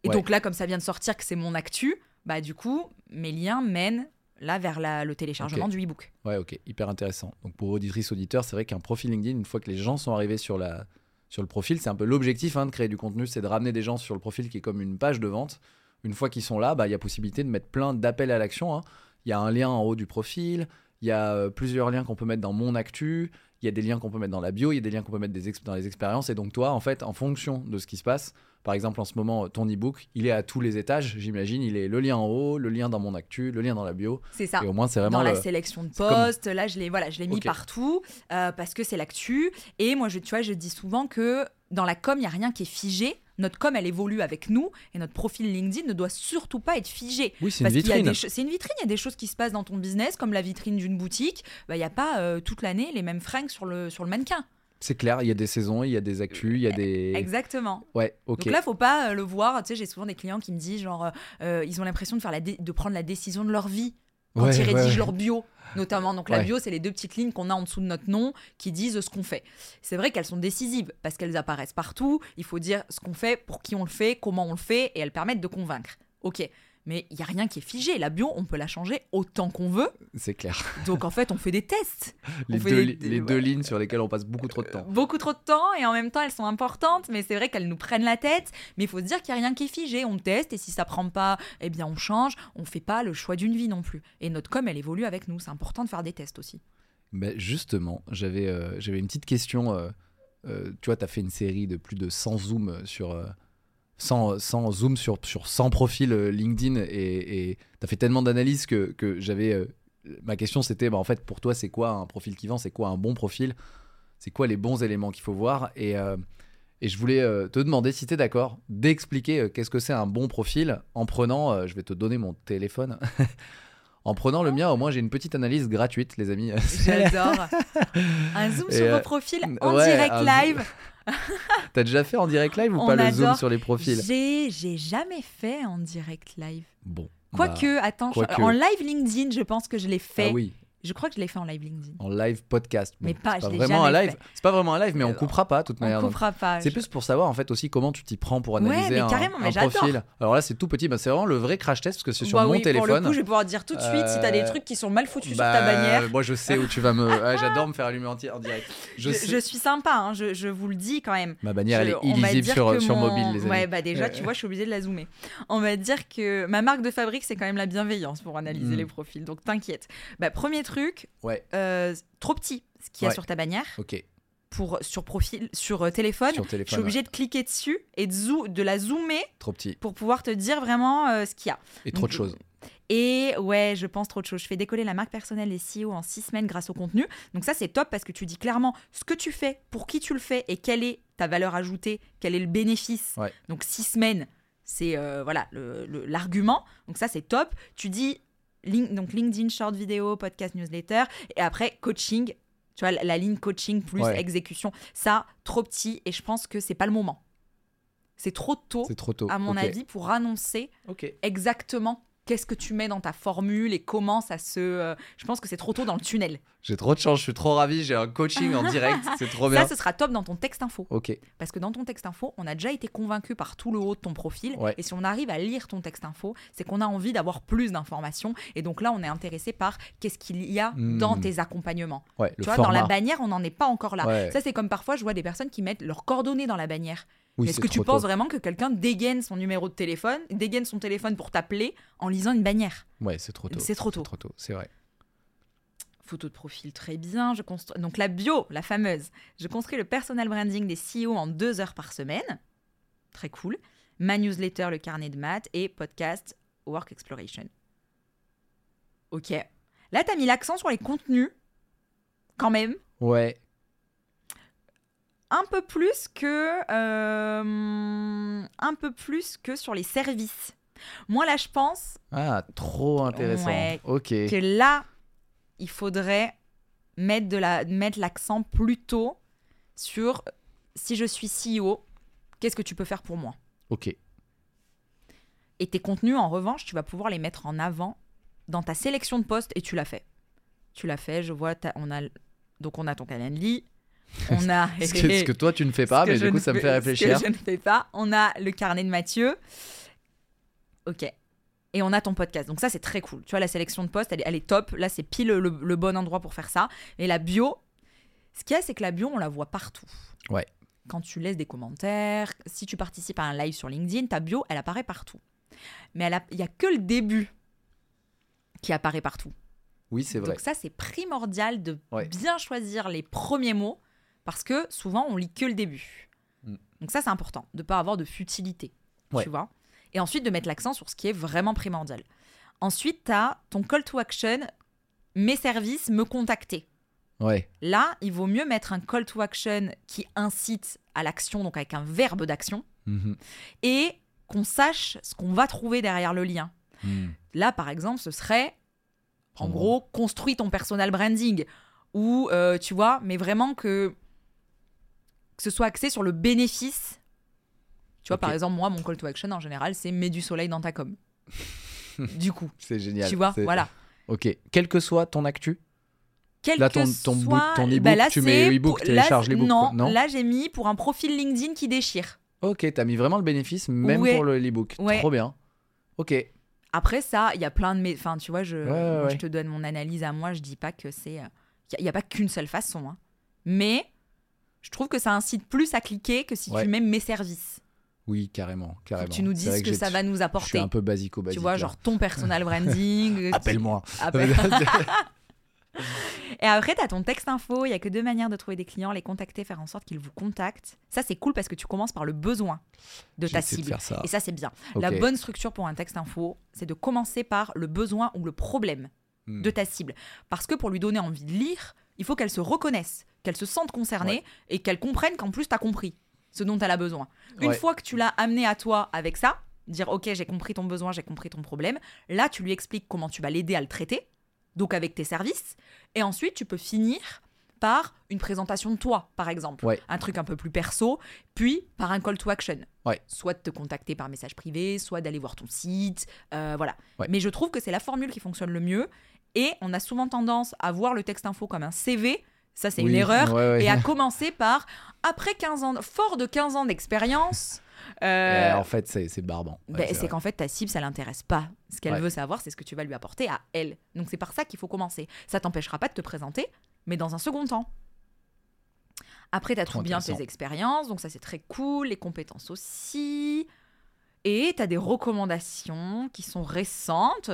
Et Ouais. donc là, comme ça vient de sortir que c'est mon actu, bah du coup, mes liens mènent là vers la- le téléchargement du e-book. Ouais, ok, hyper intéressant. Donc pour auditrices, auditeurs, c'est vrai qu'un profil LinkedIn, une fois que les gens sont arrivés sur, la, sur le profil, c'est un peu l'objectif hein, de créer du contenu, c'est de ramener des gens sur le profil qui est comme une page de vente. Une fois qu'ils sont là, bah, il y a possibilité de mettre plein d'appels à l'action. hein. Il y a un lien en haut du profil, il y a euh, plusieurs liens qu'on peut mettre dans mon actu, il y a des liens qu'on peut mettre dans la bio, il y a des liens qu'on peut mettre des dans les expériences. Et donc toi, en fait, en fonction de ce qui se passe, par exemple en ce moment, ton e-book, il est à tous les étages, j'imagine. Il est le lien en haut, le lien dans mon actu, le lien dans la bio. C'est ça. Et au moins, c'est vraiment dans la le- sélection de comme- postes. Là, je l'ai voilà, je mis Ok. partout euh, parce que c'est l'actu. Et moi, je, tu vois, je dis souvent que dans la com, il n'y a rien qui est figé. Notre com, elle évolue avec nous et notre profil LinkedIn ne doit surtout pas être figé. Oui, c'est une vitrine. c'est une vitrine, il y a des choses qui se passent dans ton business, comme la vitrine d'une boutique. Bah, Il n'y a pas euh, toute l'année les mêmes fringues sur le, sur le mannequin. C'est clair, il y a des saisons, il y a des actus, il y a des. Exactement. Ouais, ok. Donc là, faut pas euh, le voir. Tu sais, j'ai souvent des clients qui me disent genre, euh, ils ont l'impression de faire la de prendre la décision de leur vie quand Ouais, ils rédigent ouais. leur bio, notamment. Donc la Ouais. bio, c'est les deux petites lignes qu'on a en dessous de notre nom qui disent ce qu'on fait. C'est vrai qu'elles sont décisives parce qu'elles apparaissent partout. Il faut dire ce qu'on fait, pour qui on le fait, comment on le fait, et elles permettent de convaincre. Ok. Mais il y a rien qui est figé. La bio, on peut la changer autant qu'on veut. C'est clair. Donc en fait, on fait des tests. Les, deux, des- les deux lignes sur lesquelles on passe beaucoup trop de temps. Beaucoup trop de temps et en même temps, elles sont importantes. Mais c'est vrai qu'elles nous prennent la tête. Mais il faut se dire qu'il n'y a rien qui est figé. On teste et si ça prend pas, eh bien on change. On fait pas le choix d'une vie non plus. Et notre com, elle évolue avec nous. C'est important de faire des tests aussi. Mais justement, j'avais euh, j'avais une petite question. euh, euh, tu vois, tu as fait une série de plus de 100 zooms sur. 100, 100 zooms sur, sur 100 profils euh, LinkedIn et tu as fait tellement d'analyses que, que j'avais. euh, ma question c'était bah, en fait, pour toi, c'est quoi un profil qui vend C'est quoi un bon profil? C'est quoi les bons éléments qu'il faut voir? Et, euh, et je voulais te demander si tu es d'accord d'expliquer qu'est-ce que c'est un bon profil en prenant. je vais te donner mon téléphone. En prenant le mien, au moins j'ai une petite analyse gratuite, les amis. J'adore. Un zoom sur euh, vos profils en ouais, direct live. T'as déjà fait en direct live ou On pas le zoom sur les profils? J'ai jamais fait en direct live. Bon. Quoique, attends, je- quoique. en live LinkedIn, je pense que je l'ai bah, fait. Ah oui, Je crois que je l'ai fait en live LinkedIn. en live podcast. Bon, Mais pas, c'est je vraiment un jamais live. C'est pas vraiment un live, mais on Euh, coupera pas de toute On manière. donc. coupera pas. C'est je- plus pour savoir en fait aussi comment tu t'y prends pour Ouais, analyser mais un, carrément, mais un profil. Alors là, c'est tout petit, bah, c'est vraiment le vrai crash test parce que c'est sur Bah mon oui, téléphone. Pour le coup, je vais pouvoir dire tout de suite si t'as des Euh, trucs qui sont mal foutus sur Bah, ta bannière. Moi, je sais où tu vas me. Ouais, J'adore me faire allumer en, en direct. Je, Je, sais- je suis sympa, hein, je, vous le dis quand même. Ma bannière, elle est on illisible sur, mobile, les amis. Ouais, bah déjà, tu Ouais. vois, je suis obligée de la zoomer. On va dire que ma marque de fabrique, c'est quand même la bienveillance pour analyser Mm. les profils. Donc t'inquiète. Bah, premier truc, Ouais, euh, trop petit, ce qu'il y a Ouais. sur ta bannière, ok. pour, sur, profil, sur euh, téléphone. Sur je suis obligée de cliquer dessus et de, de la zoomer. Trop petit. pour pouvoir te dire vraiment euh, ce qu'il y a. Et trop de choses. Et ouais, je pense trop de choses. Je fais décoller la marque personnelle des CEO en six semaines grâce au contenu. Donc ça, c'est top parce que tu dis clairement ce que tu fais, pour qui tu le fais et quelle est ta valeur ajoutée, quel est le bénéfice. Ouais. Donc six semaines, c'est euh, voilà le- le- l'argument. Donc ça, c'est top. Tu dis link- donc LinkedIn, short vidéo, podcast, newsletter et après coaching. Tu vois, la, la ligne coaching plus Ouais. exécution. Ça, trop petit et je pense que c'est pas le moment. C'est trop tôt, C'est trop tôt. à mon avis, pour annoncer exactement qu'est-ce que tu mets dans ta formule et comment ça se. euh, je pense que c'est trop tôt dans le tunnel. J'ai trop de chance, je suis trop ravi. J'ai un coaching en direct. C'est trop bien. Ça, ce sera top dans ton texte info. Ok. Parce que dans ton texte info, on a déjà été convaincu par tout le haut de ton profil. Ouais. Et si on arrive à lire ton texte info, c'est qu'on a envie d'avoir plus d'informations. Et donc là, on est intéressé par qu'est-ce qu'il y a Hmm. dans tes accompagnements. Ouais, le tu vois, format. dans la bannière, on n'en est pas encore là. Ouais. Ça, c'est comme parfois, je vois des personnes qui mettent leurs coordonnées dans la bannière. Oui, Est-ce que tu penses tôt. vraiment que quelqu'un dégaine son numéro de téléphone, dégaine son téléphone pour t'appeler en lisant une bannière? Ouais, c'est trop tôt. C'est trop tôt. C'est trop tôt, c'est vrai. Photo de profil, très bien. Je construis... Donc la bio, la fameuse. Je construis le personal branding des CEO en deux heures par semaine. Très cool. Ma newsletter, le carnet de maths. Et podcast, Work Exploration. Ok. Là, tu as mis l'accent sur les contenus. Quand même. Ouais. Un peu plus que... euh, un peu plus que sur les services. Moi, là, je pense Ah, trop intéressant. Ouais. Ok. que là, il faudrait mettre de la mettre l'accent plutôt sur si je suis CEO, qu'est-ce que tu peux faire pour moi? Ok. Et tes contenus, en revanche, tu vas pouvoir les mettre en avant dans ta sélection de postes et tu l'as fait. Tu l'as fait, je vois, on a donc on a ton Calendly, on a Ce que, ce que toi, tu ne fais pas, mais du coup, ça me fait réfléchir. Ce que je ne fais pas. On a le carnet de Mathieu. Ok. Et on a ton podcast. Donc ça, c'est très cool. Tu vois, la sélection de postes, elle est, elle est top. Là, c'est pile le, le bon endroit pour faire ça. Et la bio, ce qu'il y a, c'est que la bio, on la voit partout. Ouais. Quand tu laisses des commentaires, si tu participes à un live sur LinkedIn, ta bio, elle apparaît partout. Mais il n'y a que le début qui apparaît partout. Oui, c'est vrai. Donc ça, c'est primordial de Ouais. bien choisir les premiers mots parce que souvent, on lit que le début. Mm. Donc ça, c'est important, de pas avoir de futilité, Ouais. tu vois. Et ensuite, de mettre l'accent sur ce qui est vraiment primordial. Ensuite, tu as ton call to action, mes services, me contacter. Ouais. Là, il vaut mieux mettre un call to action qui incite à l'action, donc avec un verbe d'action, Mhm. et qu'on sache ce qu'on va trouver derrière le lien. Hmm. Là, par exemple, ce serait, en En gros, construis ton personal branding. Ou, euh, tu vois, mais vraiment que, que ce soit axé sur le bénéfice. Tu vois, par exemple, moi, mon call to action, en général, c'est mets du soleil dans ta com. du coup, C'est génial. tu vois, voilà. Ok. Quel que soit ton actu. Quel Là, que ton- ton book- soit- ton e-book, bah là, tu mets e-book, pour- télécharge là, l'e-book, Non. Non là, j'ai mis pour un profil LinkedIn qui déchire. Ok, t'as mis vraiment le bénéfice, même Ouais. pour le e-book. Ouais. Trop bien. Ok. Après ça, il y a plein de... mé- Enfin, tu vois, je, ouais, moi, ouais. je te donne mon analyse à moi, je dis pas que c'est... Il n'y a, pas qu'une seule façon. hein. Mais je trouve que ça incite plus à cliquer que si Ouais. tu mets mes services. Oui, carrément. Carrément. tu nous dises ce que, ça va nous Je suis apporter. un peu basico basique. tu vois, là. genre ton personal branding. Appelle-moi. Appelle- Et après, tu as ton texte info. Il y a que deux manières de trouver des clients, les contacter, faire en sorte qu'ils vous contactent. Ça, c'est cool parce que tu commences par le besoin de ta de cible. faire ça. Et ça, c'est bien. La bonne structure pour un texte info, c'est de commencer par le besoin ou le problème Hmm. de ta cible. Parce que pour lui donner envie de lire, il faut qu'elle se reconnaisse, qu'elle se sente concernée Ouais. et qu'elle comprenne qu'en plus, tu as compris ce dont elle a besoin. Une Ouais. fois que tu l'as amené à toi avec ça, dire ok, j'ai compris ton besoin, j'ai compris ton problème, là, tu lui expliques comment tu vas l'aider à le traiter, donc avec tes services, et ensuite, tu peux finir par une présentation de toi, par exemple. Ouais. Un truc un peu plus perso, puis par un call to action. Ouais. Soit de te contacter par message privé, soit d'aller voir ton site, euh, voilà. Ouais. Mais je trouve que c'est la formule qui fonctionne le mieux, et on a souvent tendance à voir le texte info comme un CV, ça c'est une erreur, ouais, ouais. et à commencer par, après 15 ans, fort de 15 ans d'expérience, euh, en fait, c'est c'est barbant. Ouais, ben, c'est qu'en fait, ta cible, ça l'intéresse pas. Ce qu'elle veut savoir, c'est ce que tu vas lui apporter à elle. Donc c'est par ça qu'il faut commencer. Ça t'empêchera pas de te présenter, mais dans un second temps. Après, tu as tout bien tes expériences, donc ça c'est très cool, les compétences aussi. Et tu as des recommandations qui sont récentes.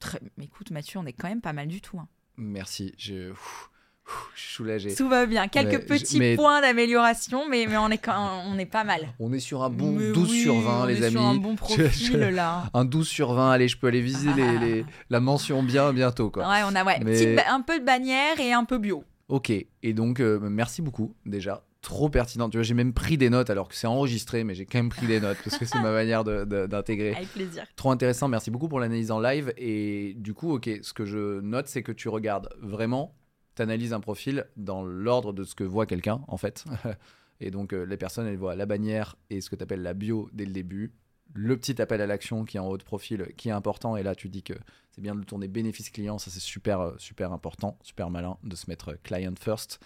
Très... Mais écoute, Mathieu, on est quand même pas mal du tout. hein. Merci. Je, ouf, ouf, je suis soulagé. Tout va bien. Quelques je- petits mais- points d'amélioration, mais, mais on, est quand... on est pas mal. On est sur un bon Mais 12 oui, sur 20, on les est amis. sur un bon Je- profil je- là. Un 12 sur 20, allez, je peux aller viser les, les- la mention bien bientôt. Quoi. Ouais, on a ouais, Mais- petite un peu de bannière et un peu bio. Ok, et donc euh, merci beaucoup déjà. Trop pertinent. Tu vois, j'ai même pris des notes alors que c'est enregistré, mais j'ai quand même pris des notes parce que c'est ma manière d'intégrer. Avec plaisir. Trop intéressant, merci beaucoup pour l'analyse en live. Et du coup, ok, ce que je note, c'est que tu regardes vraiment, tu analyses un profil dans l'ordre de ce que voit quelqu'un, en fait. et donc, euh, les personnes, elles voient la bannière et ce que tu appelles la bio dès le début. Le petit appel à l'action qui est en haut de profil, qui est important. Et là, tu dis que c'est bien de le tourner bénéfice client. Ça, c'est super, euh, super important, super malin de se mettre client first.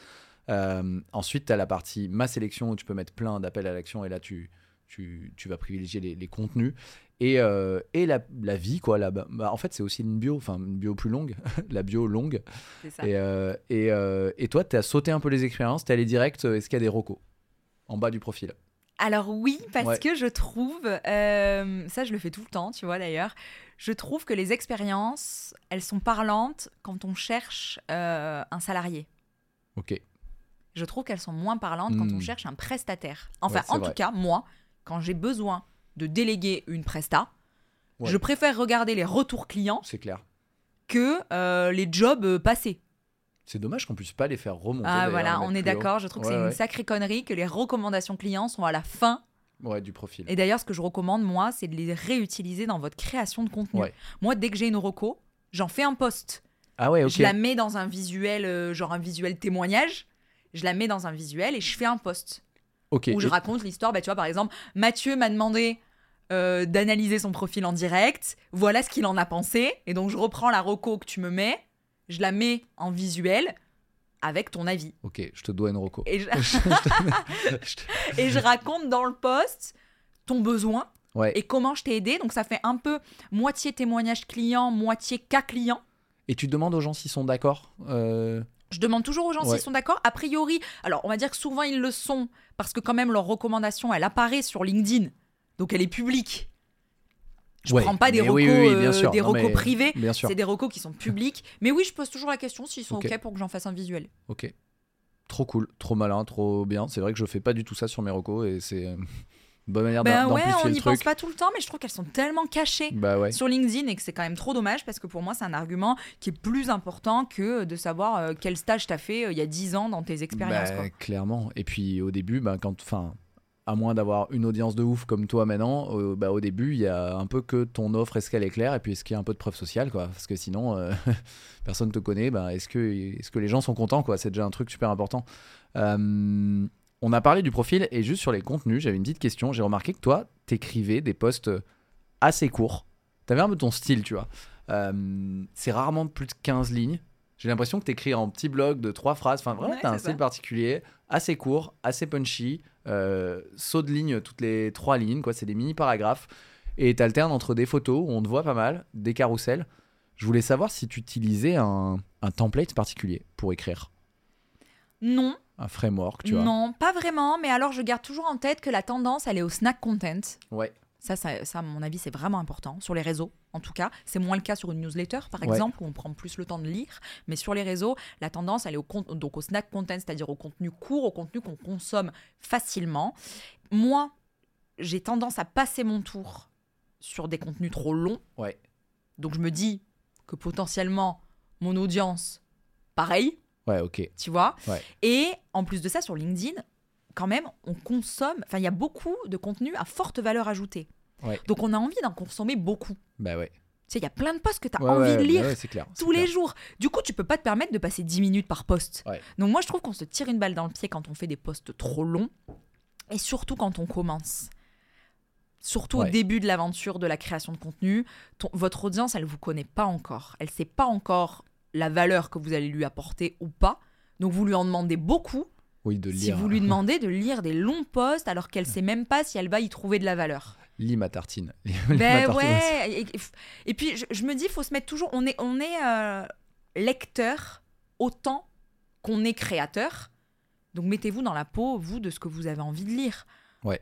Euh, ensuite, tu as la partie ma sélection où tu peux mettre plein d'appels à l'action. Et là, tu, tu, tu vas privilégier les, les contenus. Et, euh, et la, la vie, quoi. Là, bah, en fait, c'est aussi une bio, enfin une bio plus longue, la bio longue. C'est ça. Et, euh, et, et toi, tu as sauté un peu les expériences, tu es allé direct. Est-ce qu'il y a des recos en bas du profil? Alors oui, parce Ouais. que je trouve, euh, ça je le fais tout le temps, tu vois d'ailleurs, je trouve que les expériences, elles sont parlantes quand on cherche euh, un salarié. Ok. Je trouve qu'elles sont moins parlantes quand on Hmm. cherche un prestataire. Enfin, Ouais, en vrai. tout cas, moi, quand j'ai besoin de déléguer une presta, Ouais. je préfère regarder les retours clients C'est clair. que euh, les jobs euh, passés. C'est dommage qu'on puisse pas les faire remonter. Ah voilà, on est d'accord. Je trouve que c'est une sacrée connerie que les recommandations clients sont à la fin. Ouais, du profil. Et d'ailleurs, ce que je recommande, moi, c'est de les réutiliser dans votre création de contenu. Ouais. Moi, dès que j'ai une reco, j'en fais un post. Ah ouais, ok. Je la mets dans un visuel, euh, genre un visuel témoignage. Je la mets dans un visuel et je fais un post où je Et- raconte l'histoire. Bah, tu vois, par exemple, Mathieu m'a demandé euh, d'analyser son profil en direct. Voilà ce qu'il en a pensé. Et donc, je reprends la reco que tu me mets, je la mets en visuel avec ton avis. Ok, je te dois une reco. Et je, et raconte dans le post ton besoin ouais. et comment je t'ai aidé. Donc, ça fait un peu moitié témoignage client, moitié cas client. Et tu demandes aux gens s'ils sont d'accord euh, Je demande toujours aux gens Ouais. s'ils sont d'accord. A priori, alors on va dire que souvent ils le sont parce que quand même leur recommandation, elle apparaît sur LinkedIn, donc elle est publique. Je ouais. prends pas des recos, oui, oui, oui, bien euh, sûr. des Non, recos mais- privés. C'est des recos qui sont publics. Mais oui, je pose toujours la question s'ils sont Ok. ok pour que j'en fasse un visuel. Ok. Trop cool, trop malin, trop bien. C'est vrai que je fais pas du tout ça sur mes recos et c'est euh, bonne manière Ben d'am- ouais, on n'y pense pas tout le temps, mais je trouve qu'elles sont tellement cachées. Bah ouais. Sur LinkedIn et que c'est quand même trop dommage parce que pour moi c'est un argument qui est plus important que de savoir euh, quel stage t'as fait euh, il y a 10 ans dans tes expériences. Bah, clairement. Et puis au début, bah, quand, enfin, à moins d'avoir une audience de ouf comme toi maintenant, euh, bah, au début, il y a un peu que ton offre, est-ce qu'elle est claire, et puis est-ce qu'il y a un peu de preuve sociale, quoi. Parce que sinon, euh, personne te connaît. Bah, est-ce que, est-ce que les gens sont contents, quoi? C'est déjà un truc super important. Euh, on a parlé du profil et juste sur les contenus, j'avais une petite question. J'ai remarqué que toi, t'écrivais des posts assez courts. T'avais un peu ton style, tu vois. Euh, c'est rarement plus de 15 lignes. J'ai l'impression que t'écris en petit blog de trois phrases. Enfin, vraiment, Ouais, t'as un style ça. particulier, assez court, assez punchy, euh, saut de ligne toutes les trois lignes, quoi. C'est des mini paragraphes. Et tu alternes entre des photos où on te voit pas mal, des carousels. Je voulais savoir si tu utilisais un, un template particulier pour écrire. Non, Un framework, tu vois. non, pas vraiment. Mais alors, je garde toujours en tête que la tendance, elle est au snack content. Ouais. Ça, ça, ça, à mon avis, c'est vraiment important. Sur les réseaux, en tout cas. C'est moins le cas sur une newsletter, par Ouais. exemple, où on prend plus le temps de lire. Mais sur les réseaux, la tendance, elle est au, donc au snack content, c'est-à-dire au contenu court, au contenu qu'on consomme facilement. Moi, j'ai tendance à passer mon tour sur des contenus trop longs. Ouais. Donc, je me dis que potentiellement, mon audience, pareil, Ouais, ok. tu vois? Ouais. Et en plus de ça, sur LinkedIn, quand même, on consomme, enfin, il y a beaucoup de contenu à forte valeur ajoutée. Ouais. Donc, on a envie d'en consommer beaucoup. Bah ouais. Tu sais, il y a plein de posts que tu as Ouais, envie de bah lire clair. tous les clair. jours. Du coup, tu peux pas te permettre de passer 10 minutes par post. Ouais. Donc, moi, je trouve qu'on se tire une balle dans le pied quand on fait des posts trop longs et surtout quand on commence. Surtout au début de l'aventure de la création de contenu, ton- votre audience, elle vous connaît pas encore. Elle sait pas encore la valeur que vous allez lui apporter ou pas. Donc, vous lui en demandez beaucoup Oui, de si lire. vous lui demandez de lire des longs posts alors qu'elle sait même pas si elle va y trouver de la valeur. Lis ma tartine. Lis ma Ben tartine ouais. Et, et- et puis je, je me dis, il faut se mettre toujours. On est, on est euh, lecteur autant qu'on est créateur. Donc mettez-vous dans la peau, vous, de ce que vous avez envie de lire. Ouais.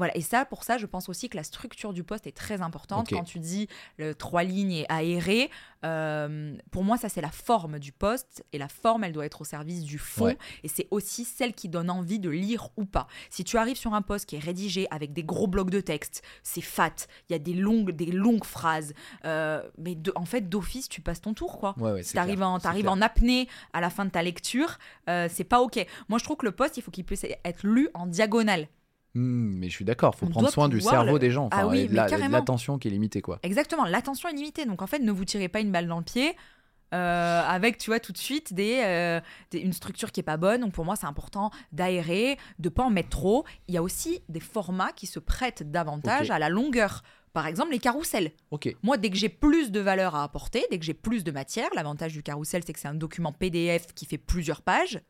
Voilà, et ça, pour ça, je pense aussi que la structure du poste est très importante. Quand tu dis le trois lignes et aéré, euh, pour moi, ça, c'est la forme du poste. Et la forme, elle doit être au service du fond. Ouais. Et c'est aussi celle qui donne envie de lire ou pas. Si tu arrives sur un poste qui est rédigé avec des gros blocs de texte, c'est fat. Il y a des longues, des longues phrases. euh, mais de- en fait, d'office, tu passes ton tour, quoi. Ouais, ouais, Si t'arrives en, en apnée à la fin de ta lecture, euh, c'est pas ok. Moi, je trouve que le poste, il faut qu'il puisse être lu en diagonale. Hmm, mais je suis d'accord, faut On prendre soin du cerveau le- des gens. Ah Enfin, oui, la- carrément. l'attention qui est limitée, quoi. Exactement, l'attention est limitée. Donc en fait, ne vous tirez pas une balle dans le pied euh, avec, tu vois, tout de suite des, euh, des- une structure qui est pas bonne. Donc pour moi, c'est important d'aérer, de pas en mettre trop. Il y a aussi des formats qui se prêtent davantage à la longueur. Par exemple, les carousels. Moi, dès que j'ai plus de valeur à apporter, dès que j'ai plus de matière, l'avantage du carrousel, c'est que c'est un document PDF qui fait plusieurs pages.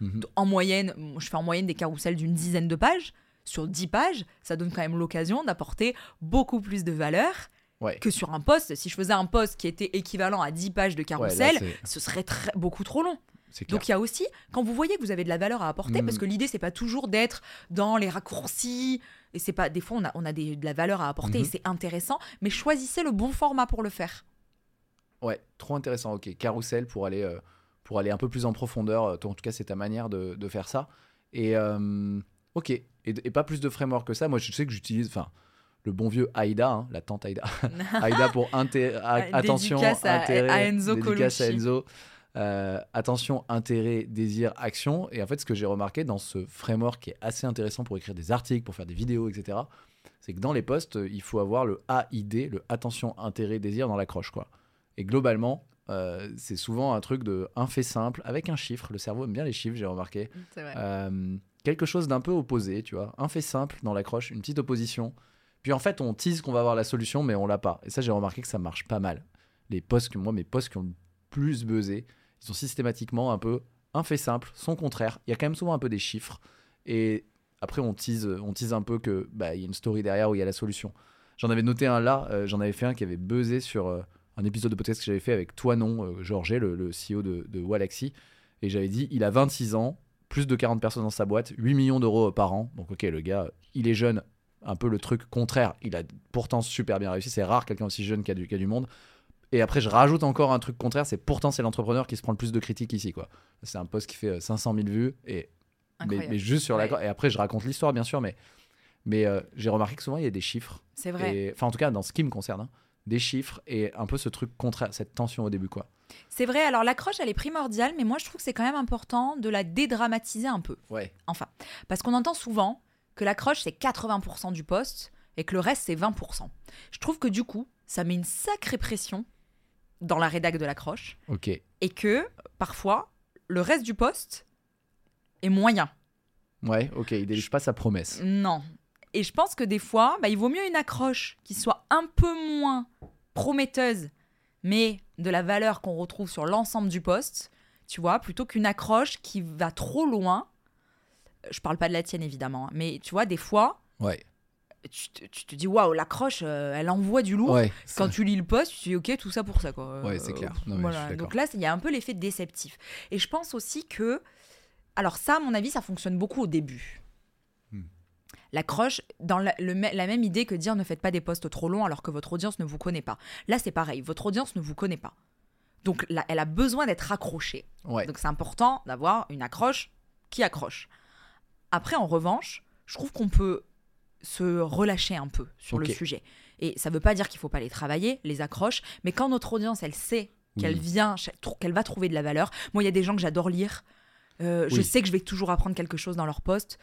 Mhm. En moyenne, je fais en moyenne des carousels d'une dizaine de pages. Sur 10 pages, ça donne quand même l'occasion d'apporter beaucoup plus de valeur Ouais. que sur un post. Si je faisais un post qui était équivalent à 10 pages de carrousel, ce serait très- beaucoup trop long. Donc il y a aussi, quand vous voyez que vous avez de la valeur à apporter, Mm. parce que l'idée c'est pas toujours d'être dans les raccourcis, et c'est pas des fois on a, on a des- de la valeur à apporter et Mhm. c'est intéressant, mais choisissez le bon format pour le faire. Ouais, trop intéressant. Ok, carrousel pour aller, euh, pour aller un peu plus en profondeur. Euh, toi, en tout cas, c'est ta manière de, de faire ça. Et euh, ok, et, et pas plus de framework que ça. Moi, je sais que j'utilise, enfin, le bon vieux AIDA, hein, la tante AIDA. AIDA pour inté- attention, à- intérêt, à Enzo dédicace à. Enzo. Euh, attention, intérêt, désir, action. Et en fait, ce que j'ai remarqué dans ce framework qui est assez intéressant pour écrire des articles, pour faire des vidéos, etc., c'est que dans les posts, euh, il faut avoir le AID, le attention, intérêt, désir dans l'accroche, quoi. Et globalement, euh, c'est souvent un truc de un fait simple avec un chiffre. Le cerveau aime bien les chiffres, j'ai remarqué. C'est vrai. Euh, quelque chose d'un peu opposé, tu vois. Un fait simple dans l'accroche, une petite opposition. Puis en fait, on tease qu'on va avoir la solution, mais on l'a pas. Et ça, j'ai remarqué que ça marche pas mal. Les posts que moi, mes posts qui ont le plus buzzé, ils sont systématiquement un peu un fait simple, son contraire. Il y a quand même souvent un peu des chiffres. Et après, on tease, on tease un peu que bah, il y a une story derrière où il y a la solution. J'en avais noté un là, euh, j'en avais fait un qui avait buzzé sur euh, un épisode de podcast que j'avais fait avec toi non, euh, Georges, le, le CEO de, de Walaxy. Et j'avais dit, il a 26 ans, plus de 40 personnes dans sa boîte, 8 millions d'euros par an. Donc ok, le gars, il est jeune, un peu le truc contraire. Il a pourtant super bien réussi. C'est rare quelqu'un aussi jeune qui a, du, qui a du monde. Et après, je rajoute encore un truc contraire. C'est pourtant c'est l'entrepreneur qui se prend le plus de critiques ici, quoi. C'est un post qui fait euh, 500 000 vues et mais, Incroyable. mais juste sur Ouais. la. Et après, je raconte l'histoire, bien sûr, mais mais euh, j'ai remarqué que souvent il y a des chiffres. C'est vrai. Enfin, en tout cas, dans ce qui me concerne, hein, des chiffres et un peu ce truc contraire, cette tension au début, quoi. C'est vrai, alors l'accroche, elle est primordiale, mais moi je trouve que c'est quand même important de la dédramatiser un peu. Ouais. Enfin, parce qu'on entend souvent que l'accroche, c'est 80% du poste et que le reste, c'est 20%. Je trouve que du coup, ça met une sacrée pression dans la rédac de l'accroche Ok. et que parfois, le reste du poste est moyen. Ouais. Ok. Il délivre pas sa promesse. Non. Et je pense que des fois, bah, il vaut mieux une accroche qui soit un peu moins prometteuse, mais de la valeur qu'on retrouve sur l'ensemble du poste, tu vois, plutôt qu'une accroche qui va trop loin. Je parle pas de la tienne évidemment, hein, mais tu vois, des fois, Ouais. tu, te- tu te dis waouh, l'accroche, euh, elle envoie du lourd. Ouais. Quand vrai. tu lis le post, tu te dis ok, tout ça pour ça quoi. Ouais, c'est Euh, clair. Non, voilà. Donc là, il y a un peu l'effet déceptif. Et je pense aussi que, alors ça, à mon avis, ça fonctionne beaucoup au début. Hmm. L'accroche, dans la, le la même idée que dire ne faites pas des posts trop longs alors que votre audience ne vous connaît pas. Là, c'est pareil, votre audience ne vous connaît pas. Donc là, elle a besoin d'être accrochée. Ouais. Donc c'est important d'avoir une accroche qui accroche. Après, en revanche, je trouve qu'on peut se relâcher un peu sur le sujet. Et ça ne veut pas dire qu'il faut pas les travailler, les accroches, mais quand notre audience, elle sait qu'elle vient, qu'elle va trouver de la valeur. Moi, il y a des gens que j'adore lire. Euh, Je sais que je vais toujours apprendre quelque chose dans leur post.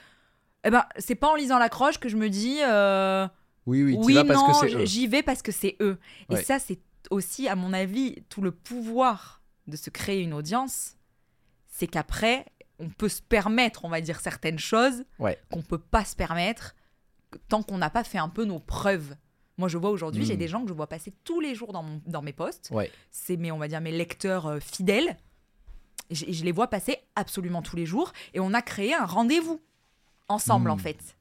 Eh ben, c'est pas en lisant l'accroche que je me dis euh, Oui, oui, oui, vas parce non, que c'est eux. j'y vais parce que c'est eux. Et ça, c'est aussi, à mon avis, tout le pouvoir de se créer une audience. C'est qu'après, on peut se permettre, on va dire, certaines choses Ouais. qu'on peut pas se permettre tant qu'on n'a pas fait un peu nos preuves. Moi, je vois aujourd'hui, j'ai des gens que je vois passer tous les jours dans, mon- dans mes posts. Ouais. C'est mes, on va dire, mes lecteurs euh, fidèles. Je, je les vois passer absolument tous les jours. Et on a créé un rendez-vous ensemble, en fait.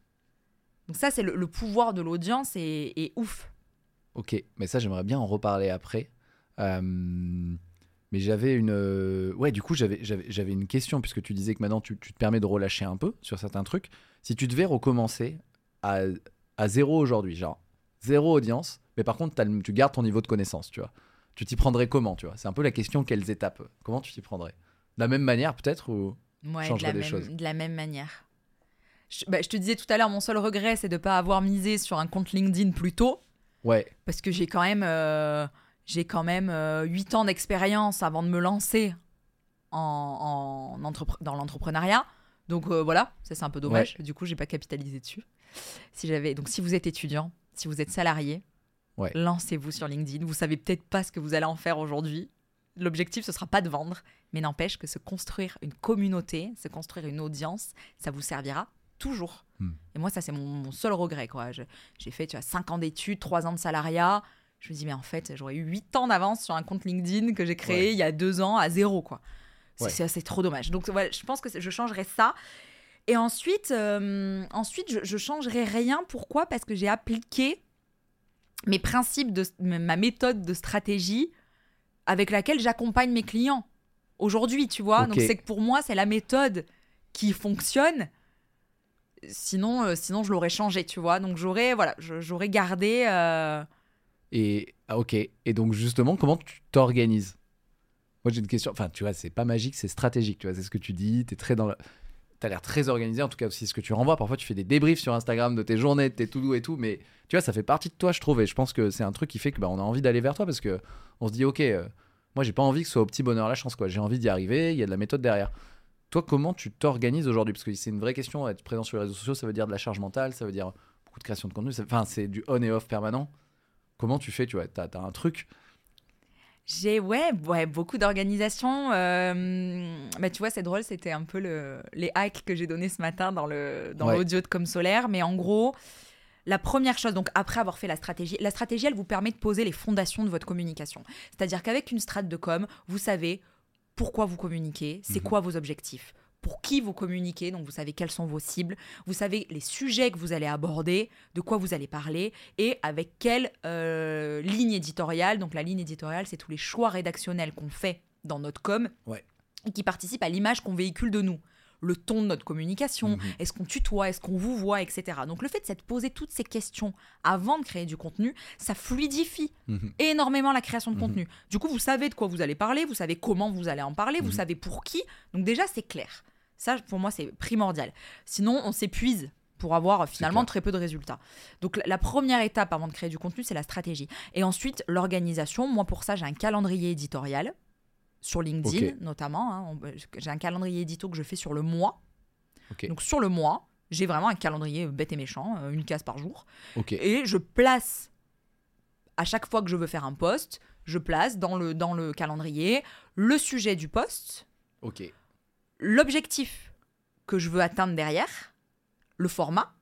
Donc ça, c'est le, le pouvoir de l'audience et, et ouf. Ok, mais ça j'aimerais bien en reparler après. Euh, mais j'avais une, euh, ouais, du coup j'avais une question puisque tu disais que maintenant tu, tu te permets de relâcher un peu sur certains trucs. Si tu devais recommencer à, à zéro aujourd'hui, genre zéro audience, mais par contre tu gardes ton niveau de connaissance, tu vois. Tu t'y prendrais comment, tu vois? C'est un peu la question quelles étapes? Comment tu t'y prendrais? De la même manière peut-être ou Ouais, de changerais la, des même, choses? de la même manière. Je, bah, je te disais tout à l'heure, mon seul regret, c'est de ne pas avoir misé sur un compte LinkedIn plus tôt. Ouais, Parce que j'ai quand même, euh, j'ai quand même euh, 8 ans d'expérience avant de me lancer en, en dans l'entrepreneuriat. Donc euh, voilà, ça c'est un peu dommage. Du coup, j'ai pas capitalisé dessus. Si j'avais, donc si vous êtes étudiant, si vous êtes salarié, Ouais. lancez-vous sur LinkedIn. Vous savez peut-être pas ce que vous allez en faire aujourd'hui. L'objectif, ce sera pas de vendre, mais n'empêche que se construire une communauté, se construire une audience, ça vous servira toujours. Hmm. Et moi, ça, c'est mon, mon seul regret. quoi. J'ai fait tu vois, 5 ans d'études, 3 ans de salariat. Je me dis, mais en fait, j'aurais eu 8 ans d'avance sur un compte LinkedIn que j'ai créé Ouais. il y a 2 ans à zéro. quoi. C'est Ouais. trop dommage. Donc, voilà, je pense que je changerais ça. Et ensuite, euh, ensuite je, je changerais rien. Pourquoi? Parce que j'ai appliqué mes principes, de ma méthode de stratégie avec laquelle j'accompagne mes clients aujourd'hui, tu vois? Donc, c'est que pour moi, c'est la méthode qui fonctionne. Sinon, euh, sinon je l'aurais changé, tu vois. Donc, j'aurais voilà, j'aurais gardé. euh, Et ah, ok. Et donc justement, comment tu t'organises? Moi j'ai une question. Enfin, tu vois, c'est pas magique, c'est stratégique. Tu vois, c'est ce que tu dis. T'es très dans. Le... T'as l'air très organisé. En tout cas, aussi ce que tu renvoies. Parfois, tu fais des débriefs sur Instagram de tes journées, de tes to do et tout. Mais tu vois, ça fait partie de toi, je trouve. Et je pense que c'est un truc qui fait que bah, on a envie d'aller vers toi parce que on se dit, ok, euh, moi j'ai pas envie que ce soit au petit bonheur la chance. quoi. J'ai envie d'y arriver. Il y a de la méthode derrière. Toi, comment tu t'organises aujourd'hui? Parce que c'est une vraie question. Être présent sur les réseaux sociaux, ça veut dire de la charge mentale, ça veut dire beaucoup de création de contenu. Enfin, c'est du on et off permanent. Comment tu fais? Tu vois, t'as as un truc? J'ai ouais, ouais, beaucoup d'organisation. euh, bah, tu vois, c'est drôle, c'était un peu le, les hacks que j'ai donnés ce matin dans le dans Ouais. l'audio de Comme Solaire. Mais en gros, la première chose, donc après avoir fait la stratégie, la stratégie, elle vous permet de poser les fondations de votre communication. C'est-à-dire qu'avec une strate de com, vous savez pourquoi vous communiquez, c'est Mhm. quoi vos objectifs, pour qui vous communiquez, donc vous savez quelles sont vos cibles, vous savez les sujets que vous allez aborder, de quoi vous allez parler et avec quelle euh, ligne éditoriale. Donc la ligne éditoriale, c'est tous les choix rédactionnels qu'on fait dans notre com Ouais. et qui participent à l'image qu'on véhicule de nous. Le ton de notre communication, Mhm. est-ce qu'on tutoie, est-ce qu'on vous voit, etc. Donc le fait de s'être posé toutes ces questions avant de créer du contenu, ça fluidifie Mhm. énormément la création de Mhm. contenu. Du coup, vous savez de quoi vous allez parler, vous savez comment vous allez en parler, vous savez pour qui. Donc déjà, c'est clair. Ça, pour moi, c'est primordial. Sinon, on s'épuise pour avoir finalement très peu de résultats. Donc la première étape avant de créer du contenu, c'est la stratégie. Et ensuite, l'organisation. Moi, pour ça, j'ai un calendrier éditorial sur LinkedIn notamment. hein. On- J'ai un calendrier édito que je fais sur le mois. Donc sur le mois, j'ai vraiment un calendrier bête et méchant, euh, une case par jour. Et je place, à chaque fois que je veux faire un post, je place dans le, dans le calendrier le sujet du post, l'objectif que je veux atteindre derrière, le format.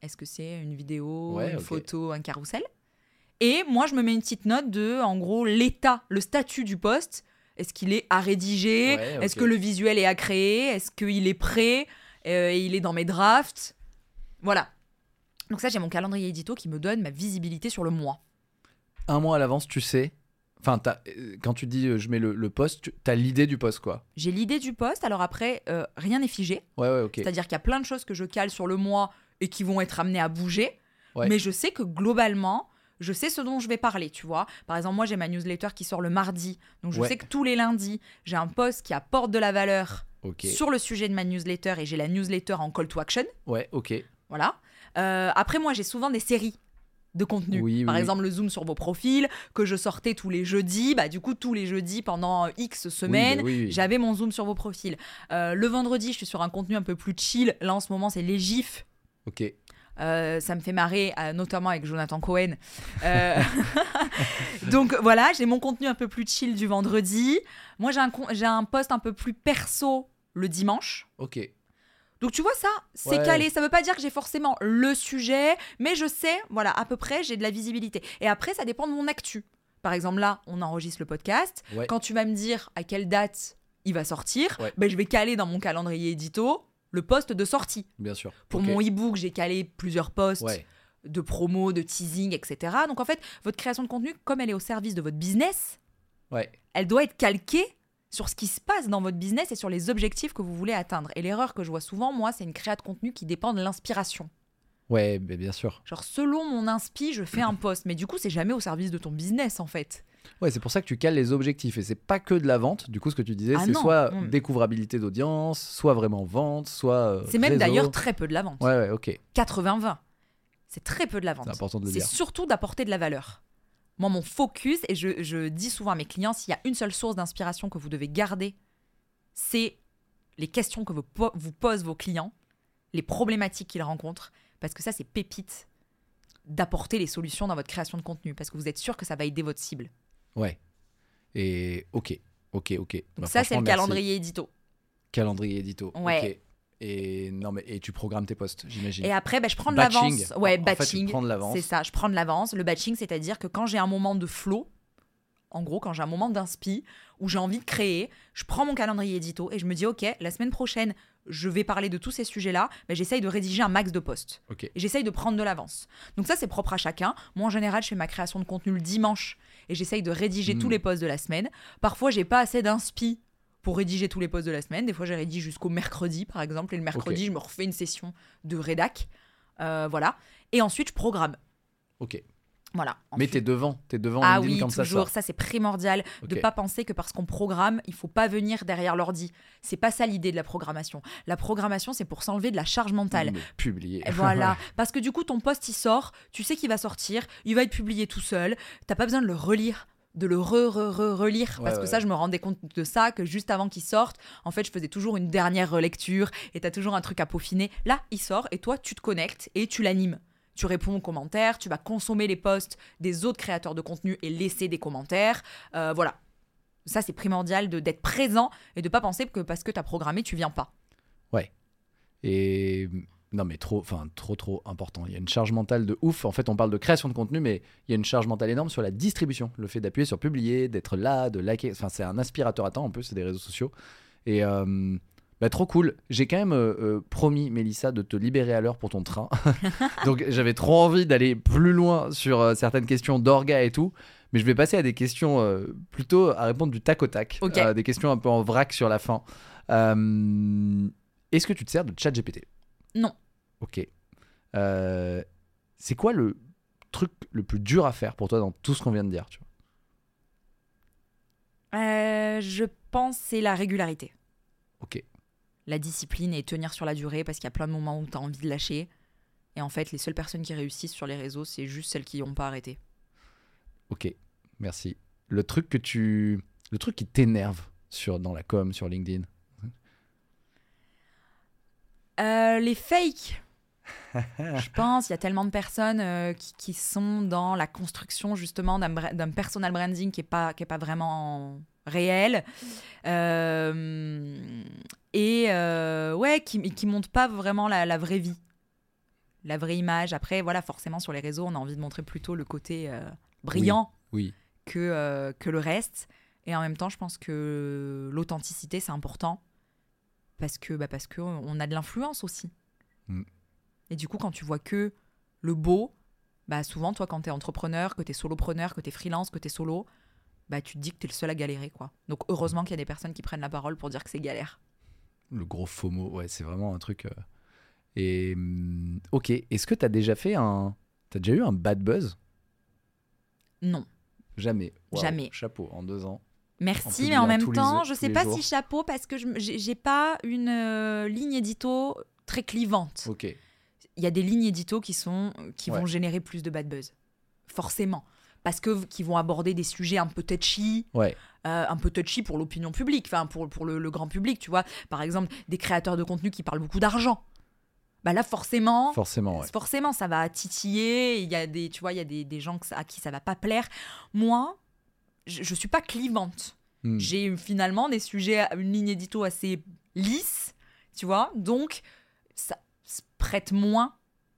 Est-ce que c'est une vidéo, Ouais, une photo, un carrousel? Et moi, je me mets une petite note de, en gros, l'état, le statut du post. Est-ce qu'il est à rédiger? Ouais, Est-ce que le visuel est à créer? Est-ce qu'il est prêt? Euh, et il est dans mes drafts? Voilà. Donc ça, j'ai mon calendrier édito qui me donne ma visibilité sur le mois. Un mois à l'avance, tu sais. Enfin, euh, quand tu dis euh, je mets le, le post, tu as l'idée du post, quoi. J'ai l'idée du poste, alors après, euh, rien n'est figé. Ouais, ouais, ok. C'est-à-dire qu'il y a plein de choses que je cale sur le mois et qui vont être amenées à bouger. Ouais. Mais je sais que globalement, je sais ce dont je vais parler, tu vois. Par exemple, moi, j'ai ma newsletter qui sort le mardi. Donc, je Ouais. sais que tous les lundis, j'ai un post qui apporte de la valeur sur le sujet de ma newsletter et j'ai la newsletter en call to action. Ouais, ok. Voilà. Euh, après, moi, j'ai souvent des séries de contenu. Oui, Par oui, exemple, le zoom sur vos profils que je sortais tous les jeudis. Bah, du coup, tous les jeudis pendant X semaines, Oui, bah j'avais mon zoom sur vos profils. Euh, le vendredi, je suis sur un contenu un peu plus chill. Là, en ce moment, c'est les gifs. Ok. Euh, ça me fait marrer, euh, notamment avec Jonathan Cohen. Euh, Donc voilà, j'ai mon contenu un peu plus chill du vendredi. Moi, j'ai un, j'ai un post un peu plus perso le dimanche. Ok. Donc tu vois ça, c'est Ouais. calé. Ça veut pas dire que j'ai forcément le sujet, mais je sais, voilà, à peu près, j'ai de la visibilité. Et après, ça dépend de mon actu. Par exemple, là, on enregistre le podcast. Ouais. Quand tu vas me dire à quelle date il va sortir, Ouais. ben, je vais caler dans mon calendrier édito le poste de sortie. Bien sûr. Pour mon e-book, j'ai calé plusieurs posts Ouais. de promo, de teasing, etc. Donc en fait, votre création de contenu, comme elle est au service de votre business, Ouais. elle doit être calquée sur ce qui se passe dans votre business et sur les objectifs que vous voulez atteindre. Et l'erreur que je vois souvent, moi, c'est une création de contenu qui dépend de l'inspiration. Ouais, bien sûr. Genre, selon mon inspi, je fais un post. Mais du coup, c'est jamais au service de ton business, en fait. Ouais, c'est pour ça que tu cales les objectifs. Et c'est pas que de la vente. Du coup, ce que tu disais, Ah c'est soit Mm. découvrabilité d'audience, soit vraiment vente, soit. euh, C'est même d'ailleurs très peu de la vente. Ouais, ouais, ok. 80-20. C'est très peu de la vente. C'est important de le C'est dire. surtout d'apporter de la valeur. Moi, mon focus, et je, je dis souvent à mes clients, s'il y a une seule source d'inspiration que vous devez garder, c'est les questions que vous, po- vous posent vos clients, les problématiques qu'ils rencontrent, parce que ça, c'est pépite d'apporter les solutions dans votre création de contenu, parce que vous êtes sûr que ça va aider votre cible. Ouais. Et ok. Ok, ok. Donc Bah, ça, c'est le merci. calendrier édito. Calendrier édito. Ouais. Et non mais et tu programmes tes posts, j'imagine. Et après, ben, je prends de Batching. l'avance. Ouais, En batching. l'avance. C'est ça, je prends de l'avance. Le batching, c'est-à-dire que quand j'ai un moment de flow, en gros, quand j'ai un moment d'inspi, où j'ai envie de créer, je prends mon calendrier édito et je me dis, OK, la semaine prochaine, je vais parler de tous ces sujets-là, mais j'essaye de rédiger un max de posts. Ok. Et j'essaye de prendre de l'avance. Donc ça, c'est propre à chacun. Moi, en général, je fais ma création de contenu le dimanche et j'essaye de rédiger tous les posts de la semaine. Parfois, j'ai pas assez d'inspi pour rédiger tous les posts de la semaine. Des fois, j'ai rédigé jusqu'au mercredi, par exemple. Et le mercredi, je me refais une session de rédac. Euh, voilà. Et ensuite, je programme. Ok. Voilà. Mais t'es devant, t'es devant ah LinkedIn oui, quand ça toujours. sort. Ça, c'est primordial de Ok. pas penser que parce qu'on programme, il faut pas venir derrière l'ordi. C'est pas ça l'idée de la programmation. La programmation, c'est pour s'enlever de la charge mentale. Mais publier. Voilà. Parce que du coup, ton post, il sort, tu sais qu'il va sortir, il va être publié tout seul, t'as pas besoin de le relire de le re, re, re, relire Ouais, parce que ouais. ça je me rendais compte de ça que juste avant qu'il sorte en fait je faisais toujours une dernière relecture et t'as toujours un truc à peaufiner là il sort et toi tu te connectes et tu l'animes tu réponds aux commentaires tu vas consommer les posts des autres créateurs de contenu et laisser des commentaires Euh, voilà ça c'est primordial de d'être présent et de pas penser que parce que t'as programmé tu viens pas Et non, mais trop, enfin, trop, trop important. Il y a une charge mentale de ouf. En fait, on parle de création de contenu, mais il y a une charge mentale énorme sur la distribution. Le fait d'appuyer sur publier, d'être là, de liker. Enfin, c'est un aspirateur à temps, un peu, c'est des réseaux sociaux. Et euh, bah, trop cool. J'ai quand même euh, euh, promis, Mélissa, de te libérer à l'heure pour ton train. Donc, j'avais trop envie d'aller plus loin sur euh, certaines questions d'orga et tout. Mais je vais passer à des questions euh, plutôt à répondre du tac au tac. Des questions un peu en vrac sur la fin. Est-ce que tu te sers de ChatGPT? Non Ok. C'est quoi le truc le plus dur à faire pour toi dans tout ce qu'on vient de dire tu vois? Je pense c'est la régularité Ok. La discipline et tenir sur la durée parce qu'il y a plein de moments où tu as envie de lâcher. Et en fait, les seules personnes qui réussissent sur les réseaux, c'est juste celles qui n'ont pas arrêté. Ok. Merci. Le truc que tu. Le truc qui t'énerve sur, dans la com, sur LinkedIn? Euh, les fakes Je pense, il y a tellement de personnes euh, qui, qui sont dans la construction justement d'un personal branding qui n'est pas, qui est pas vraiment réel. Euh, et euh, ouais, qui ne montrent pas vraiment la, la vraie vie. La vraie image. Après, voilà, forcément, sur les réseaux, on a envie de montrer plutôt le côté euh, brillant. Oui. que, que le reste. Et en même temps, je pense que l'authenticité, c'est important. Parce que bah parce que on a de l'influence aussi. Mm. Et du coup, quand tu vois que le beau, bah souvent, toi, quand t'es entrepreneur, que t'es solopreneur, que t'es freelance, que t'es solo, bah tu te dis que t'es le seul à galérer, quoi. Donc heureusement qu'il y a des personnes qui prennent la parole pour dire que c'est galère. Le gros FOMO, ouais, c'est vraiment un truc. euh, Et hum, ok, est-ce que t'as déjà fait un. T'as déjà eu un bad buzz? Non. Jamais. Jamais. Chapeau, en deux ans. Merci, mais en même les temps, jours- je sais les pas jours. si chapeau parce que je j'ai j'ai pas une euh, ligne édito très clivante. Ok. Il y a des lignes édito qui sont qui Ouais. vont générer plus de bad buzz, forcément, parce que qui vont aborder des sujets un peu touchy, Ouais. euh, un peu touchy pour l'opinion publique, enfin pour pour le, le grand public, tu vois. Par exemple, des créateurs de contenu qui parlent beaucoup d'argent. Bah là, forcément, Forcément, ouais. forcément, ça va titiller. Il y a des, tu vois, il y a des, des gens que ça- à qui ça va pas plaire. Moi, je, je suis pas clivante. Hmm. J'ai finalement des sujets, à- une ligne édito assez lisse, tu vois. Donc, ça se prête moins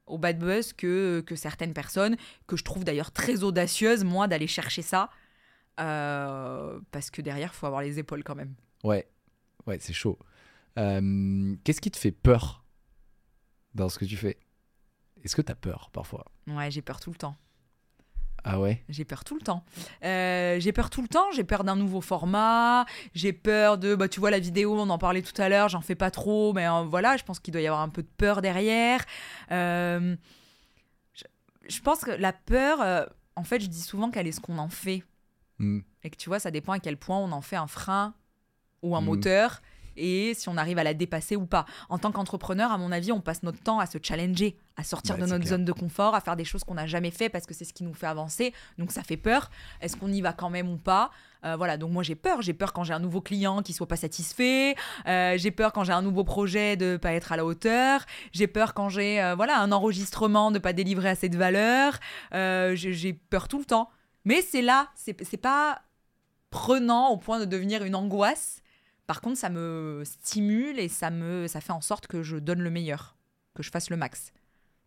au bad buzz que, que certaines personnes, que je trouve d'ailleurs très audacieuses, moi, d'aller chercher ça. Euh, parce que derrière, il faut avoir les épaules quand même. Ouais, ouais, c'est chaud. Euh, Qu'est-ce qui te fait peur dans ce que tu fais? Est-ce que t'as peur parfois? Ouais, j'ai peur tout le temps. Ah ouais J'ai peur tout le temps. Euh, j'ai peur tout le temps. J'ai peur d'un nouveau format. J'ai peur de. Bah, tu vois, la vidéo, on en parlait tout à l'heure. J'en fais pas trop. Mais euh, voilà, je pense qu'il doit y avoir un peu de peur derrière. Euh, je, je pense que la peur, en fait, je dis souvent qu'elle est ce qu'on en fait. Hmm. Et que tu vois, ça dépend à quel point on en fait un frein ou un Mhm. moteur et si on arrive à la dépasser ou pas. En tant qu'entrepreneur, à mon avis, on passe notre temps à se challenger, à sortir Ouais, de notre clair. zone de confort, à faire des choses qu'on n'a jamais fait parce que c'est ce qui nous fait avancer. Donc ça fait peur. Est-ce qu'on y va quand même ou pas? Euh, Voilà, donc moi j'ai peur. J'ai peur quand j'ai un nouveau client qui soit pas satisfait. Euh, j'ai peur quand j'ai un nouveau projet de pas être à la hauteur. J'ai peur quand j'ai euh, voilà un enregistrement de pas délivrer assez de valeur. J'ai peur tout le temps. Mais c'est là, c'est pas prenant au point de devenir une angoisse. Par contre, ça me stimule et ça me ça fait en sorte que je donne le meilleur, que je fasse le max.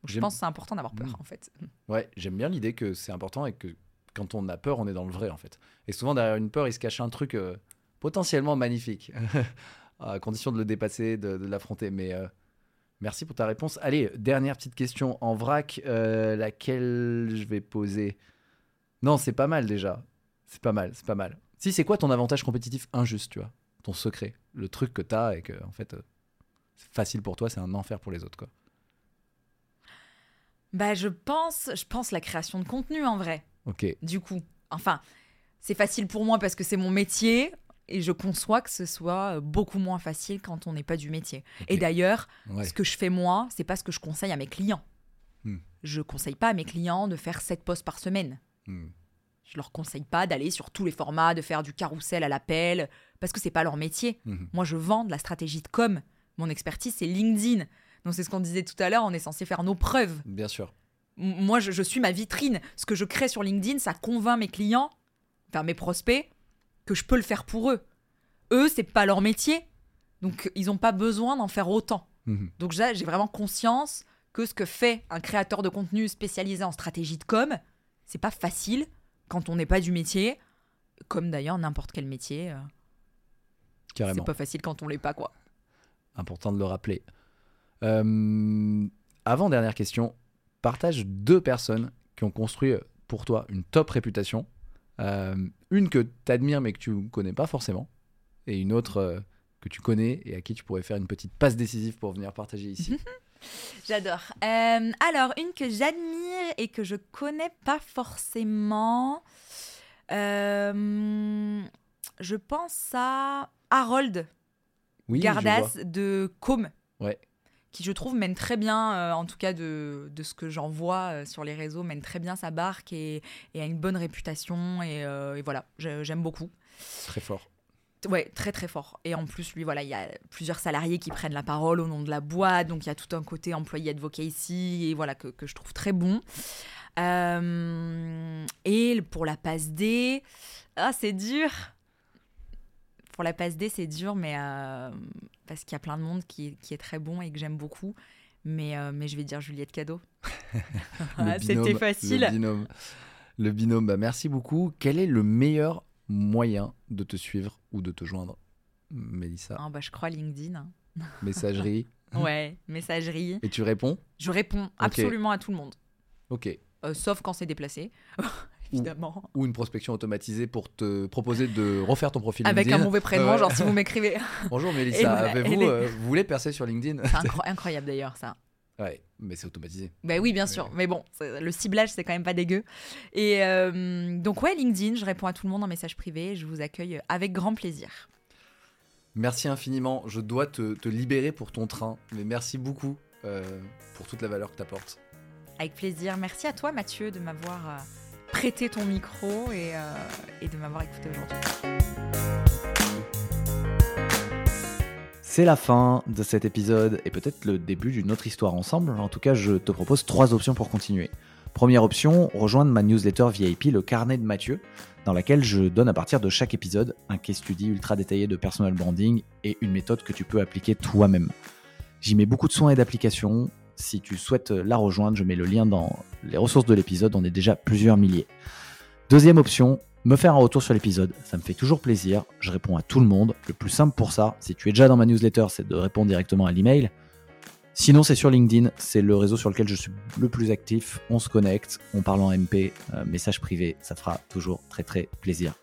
Donc, je pense que c'est important d'avoir peur Mm. en fait. Ouais, j'aime bien l'idée que c'est important et que quand on a peur, on est dans le vrai en fait. Et souvent derrière une peur, il se cache un truc euh, potentiellement magnifique, à condition de le dépasser, de, de l'affronter. Mais euh, merci pour ta réponse. Allez, dernière petite question en vrac, euh, laquelle je vais poser. Non, c'est pas mal déjà. C'est pas mal, c'est pas mal. Si, c'est quoi ton avantage compétitif injuste, tu vois? Ton secret, le truc que t'as et que en fait, euh, c'est facile pour toi, c'est un enfer pour les autres, quoi. Bah je pense, je pense la création de contenu en vrai. Ok. Du coup, enfin, c'est facile pour moi parce que c'est mon métier et je conçois que ce soit beaucoup moins facile quand on n'est pas du métier. Et d'ailleurs, Ouais. ce que je fais moi, c'est pas ce que je conseille à mes clients. Hmm. Je conseille pas à mes clients de faire 7 posts par semaine. Hmm. Je leur conseille pas d'aller sur tous les formats, de faire du carrousel à l'appel, parce que c'est pas leur métier. Mhm. Moi, je vends de la stratégie de com. Mon expertise, c'est LinkedIn. Donc, c'est ce qu'on disait tout à l'heure, on est censé faire nos preuves. Bien sûr. M- Moi, je, je suis ma vitrine. Ce que je crée sur LinkedIn, ça convainc mes clients, enfin mes prospects, que je peux le faire pour eux. Eux, c'est pas leur métier. Donc, ils n'ont pas besoin d'en faire autant. Mhm. Donc j'ai vraiment conscience que ce que fait un créateur de contenu spécialisé en stratégie de com, c'est pas facile quand on n'est pas du métier, comme d'ailleurs n'importe quel métier. euh, Carrément. C'est pas facile quand on l'est pas, quoi. Important de le rappeler. Euh, avant dernière question, partage deux personnes qui ont construit pour toi une top réputation. Euh, une que tu admires mais que tu connais pas forcément, et une autre euh, que tu connais et à qui tu pourrais faire une petite passe décisive pour venir partager ici. J'adore. Euh, alors, une que j'admire et que je connais pas forcément, euh, je pense à Harold Oui, Gardas de Com. Ouais. Qui, je trouve, mène très bien, euh, en tout cas de, de ce que j'en vois sur les réseaux, mène très bien sa barque et, et a une bonne réputation. Et, et voilà, j'aime beaucoup. Très fort. Ouais, très très fort. Et en plus, lui, voilà, il y a plusieurs salariés qui prennent la parole au nom de la boîte, donc il y a tout un côté employé advocacy, et voilà, que, que je trouve très bon. Euh, et pour la passe D, ah, c'est dur. Pour la passe D, c'est dur, mais euh, parce qu'il y a plein de monde qui, qui est très bon et que j'aime beaucoup. Mais, euh, mais je vais dire Juliette Cadeau. Ah, C'était facile. Le binôme. Le binôme, bah, merci beaucoup. Quel est le meilleur moyen de te suivre ou de te joindre Mélissa, Ah, bah, je crois LinkedIn. messagerie. Ouais, messagerie. Et tu réponds? Je réponds absolument à tout le monde. Ok. Euh, sauf quand c'est déplacé, évidemment. Ou une prospection automatisée pour te proposer de refaire ton profil Avec un mauvais prénom, genre si vous m'écrivez. Bonjour Mélissa, avez-vous, est- euh, vous voulez percer sur LinkedIn? C'est incro- incroyable d'ailleurs ça. Ouais, mais c'est automatisé. Ben oui, bien sûr. Mais bon, le ciblage, c'est quand même pas dégueu. Et euh, donc, ouais, LinkedIn, je réponds à tout le monde en message privé. Je vous accueille avec grand plaisir. Merci infiniment. Je dois te, te libérer pour ton train, mais merci beaucoup euh, pour toute la valeur que tu apportes. Avec plaisir. Merci à toi, Mathieu, de m'avoir euh, prêté ton micro et, et de m'avoir écouté aujourd'hui. C'est la fin de cet épisode et peut-être le début d'une autre histoire ensemble. En tout cas, je te propose trois options pour continuer. Première option, rejoindre ma newsletter VIP, le carnet de Mathieu, dans laquelle je donne à partir de chaque épisode un case study ultra détaillé de personal branding et une méthode que tu peux appliquer toi-même. J'y mets beaucoup de soins et d'applications. Si tu souhaites la rejoindre, je mets le lien dans les ressources de l'épisode, on est déjà plusieurs milliers. Deuxième option, me faire un retour sur l'épisode, ça me fait toujours plaisir, je réponds à tout le monde. Le plus simple pour ça, si tu es déjà dans ma newsletter, c'est de répondre directement à l'email. Sinon, c'est sur LinkedIn, c'est le réseau sur lequel je suis le plus actif. On se connecte, on parle en MP, euh, message privé, ça fera toujours très très plaisir.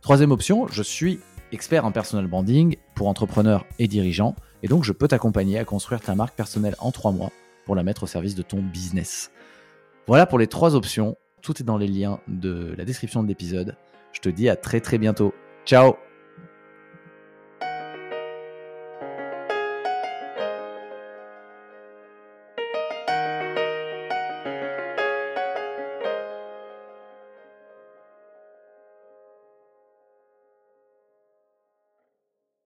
Troisième option, je suis expert en personal branding pour entrepreneurs et dirigeants, et donc je peux t'accompagner à construire ta marque personnelle en trois mois pour la mettre au service de ton business. Voilà pour les trois options. Tout est dans les liens de la description de l'épisode. Je te dis à très très bientôt. Ciao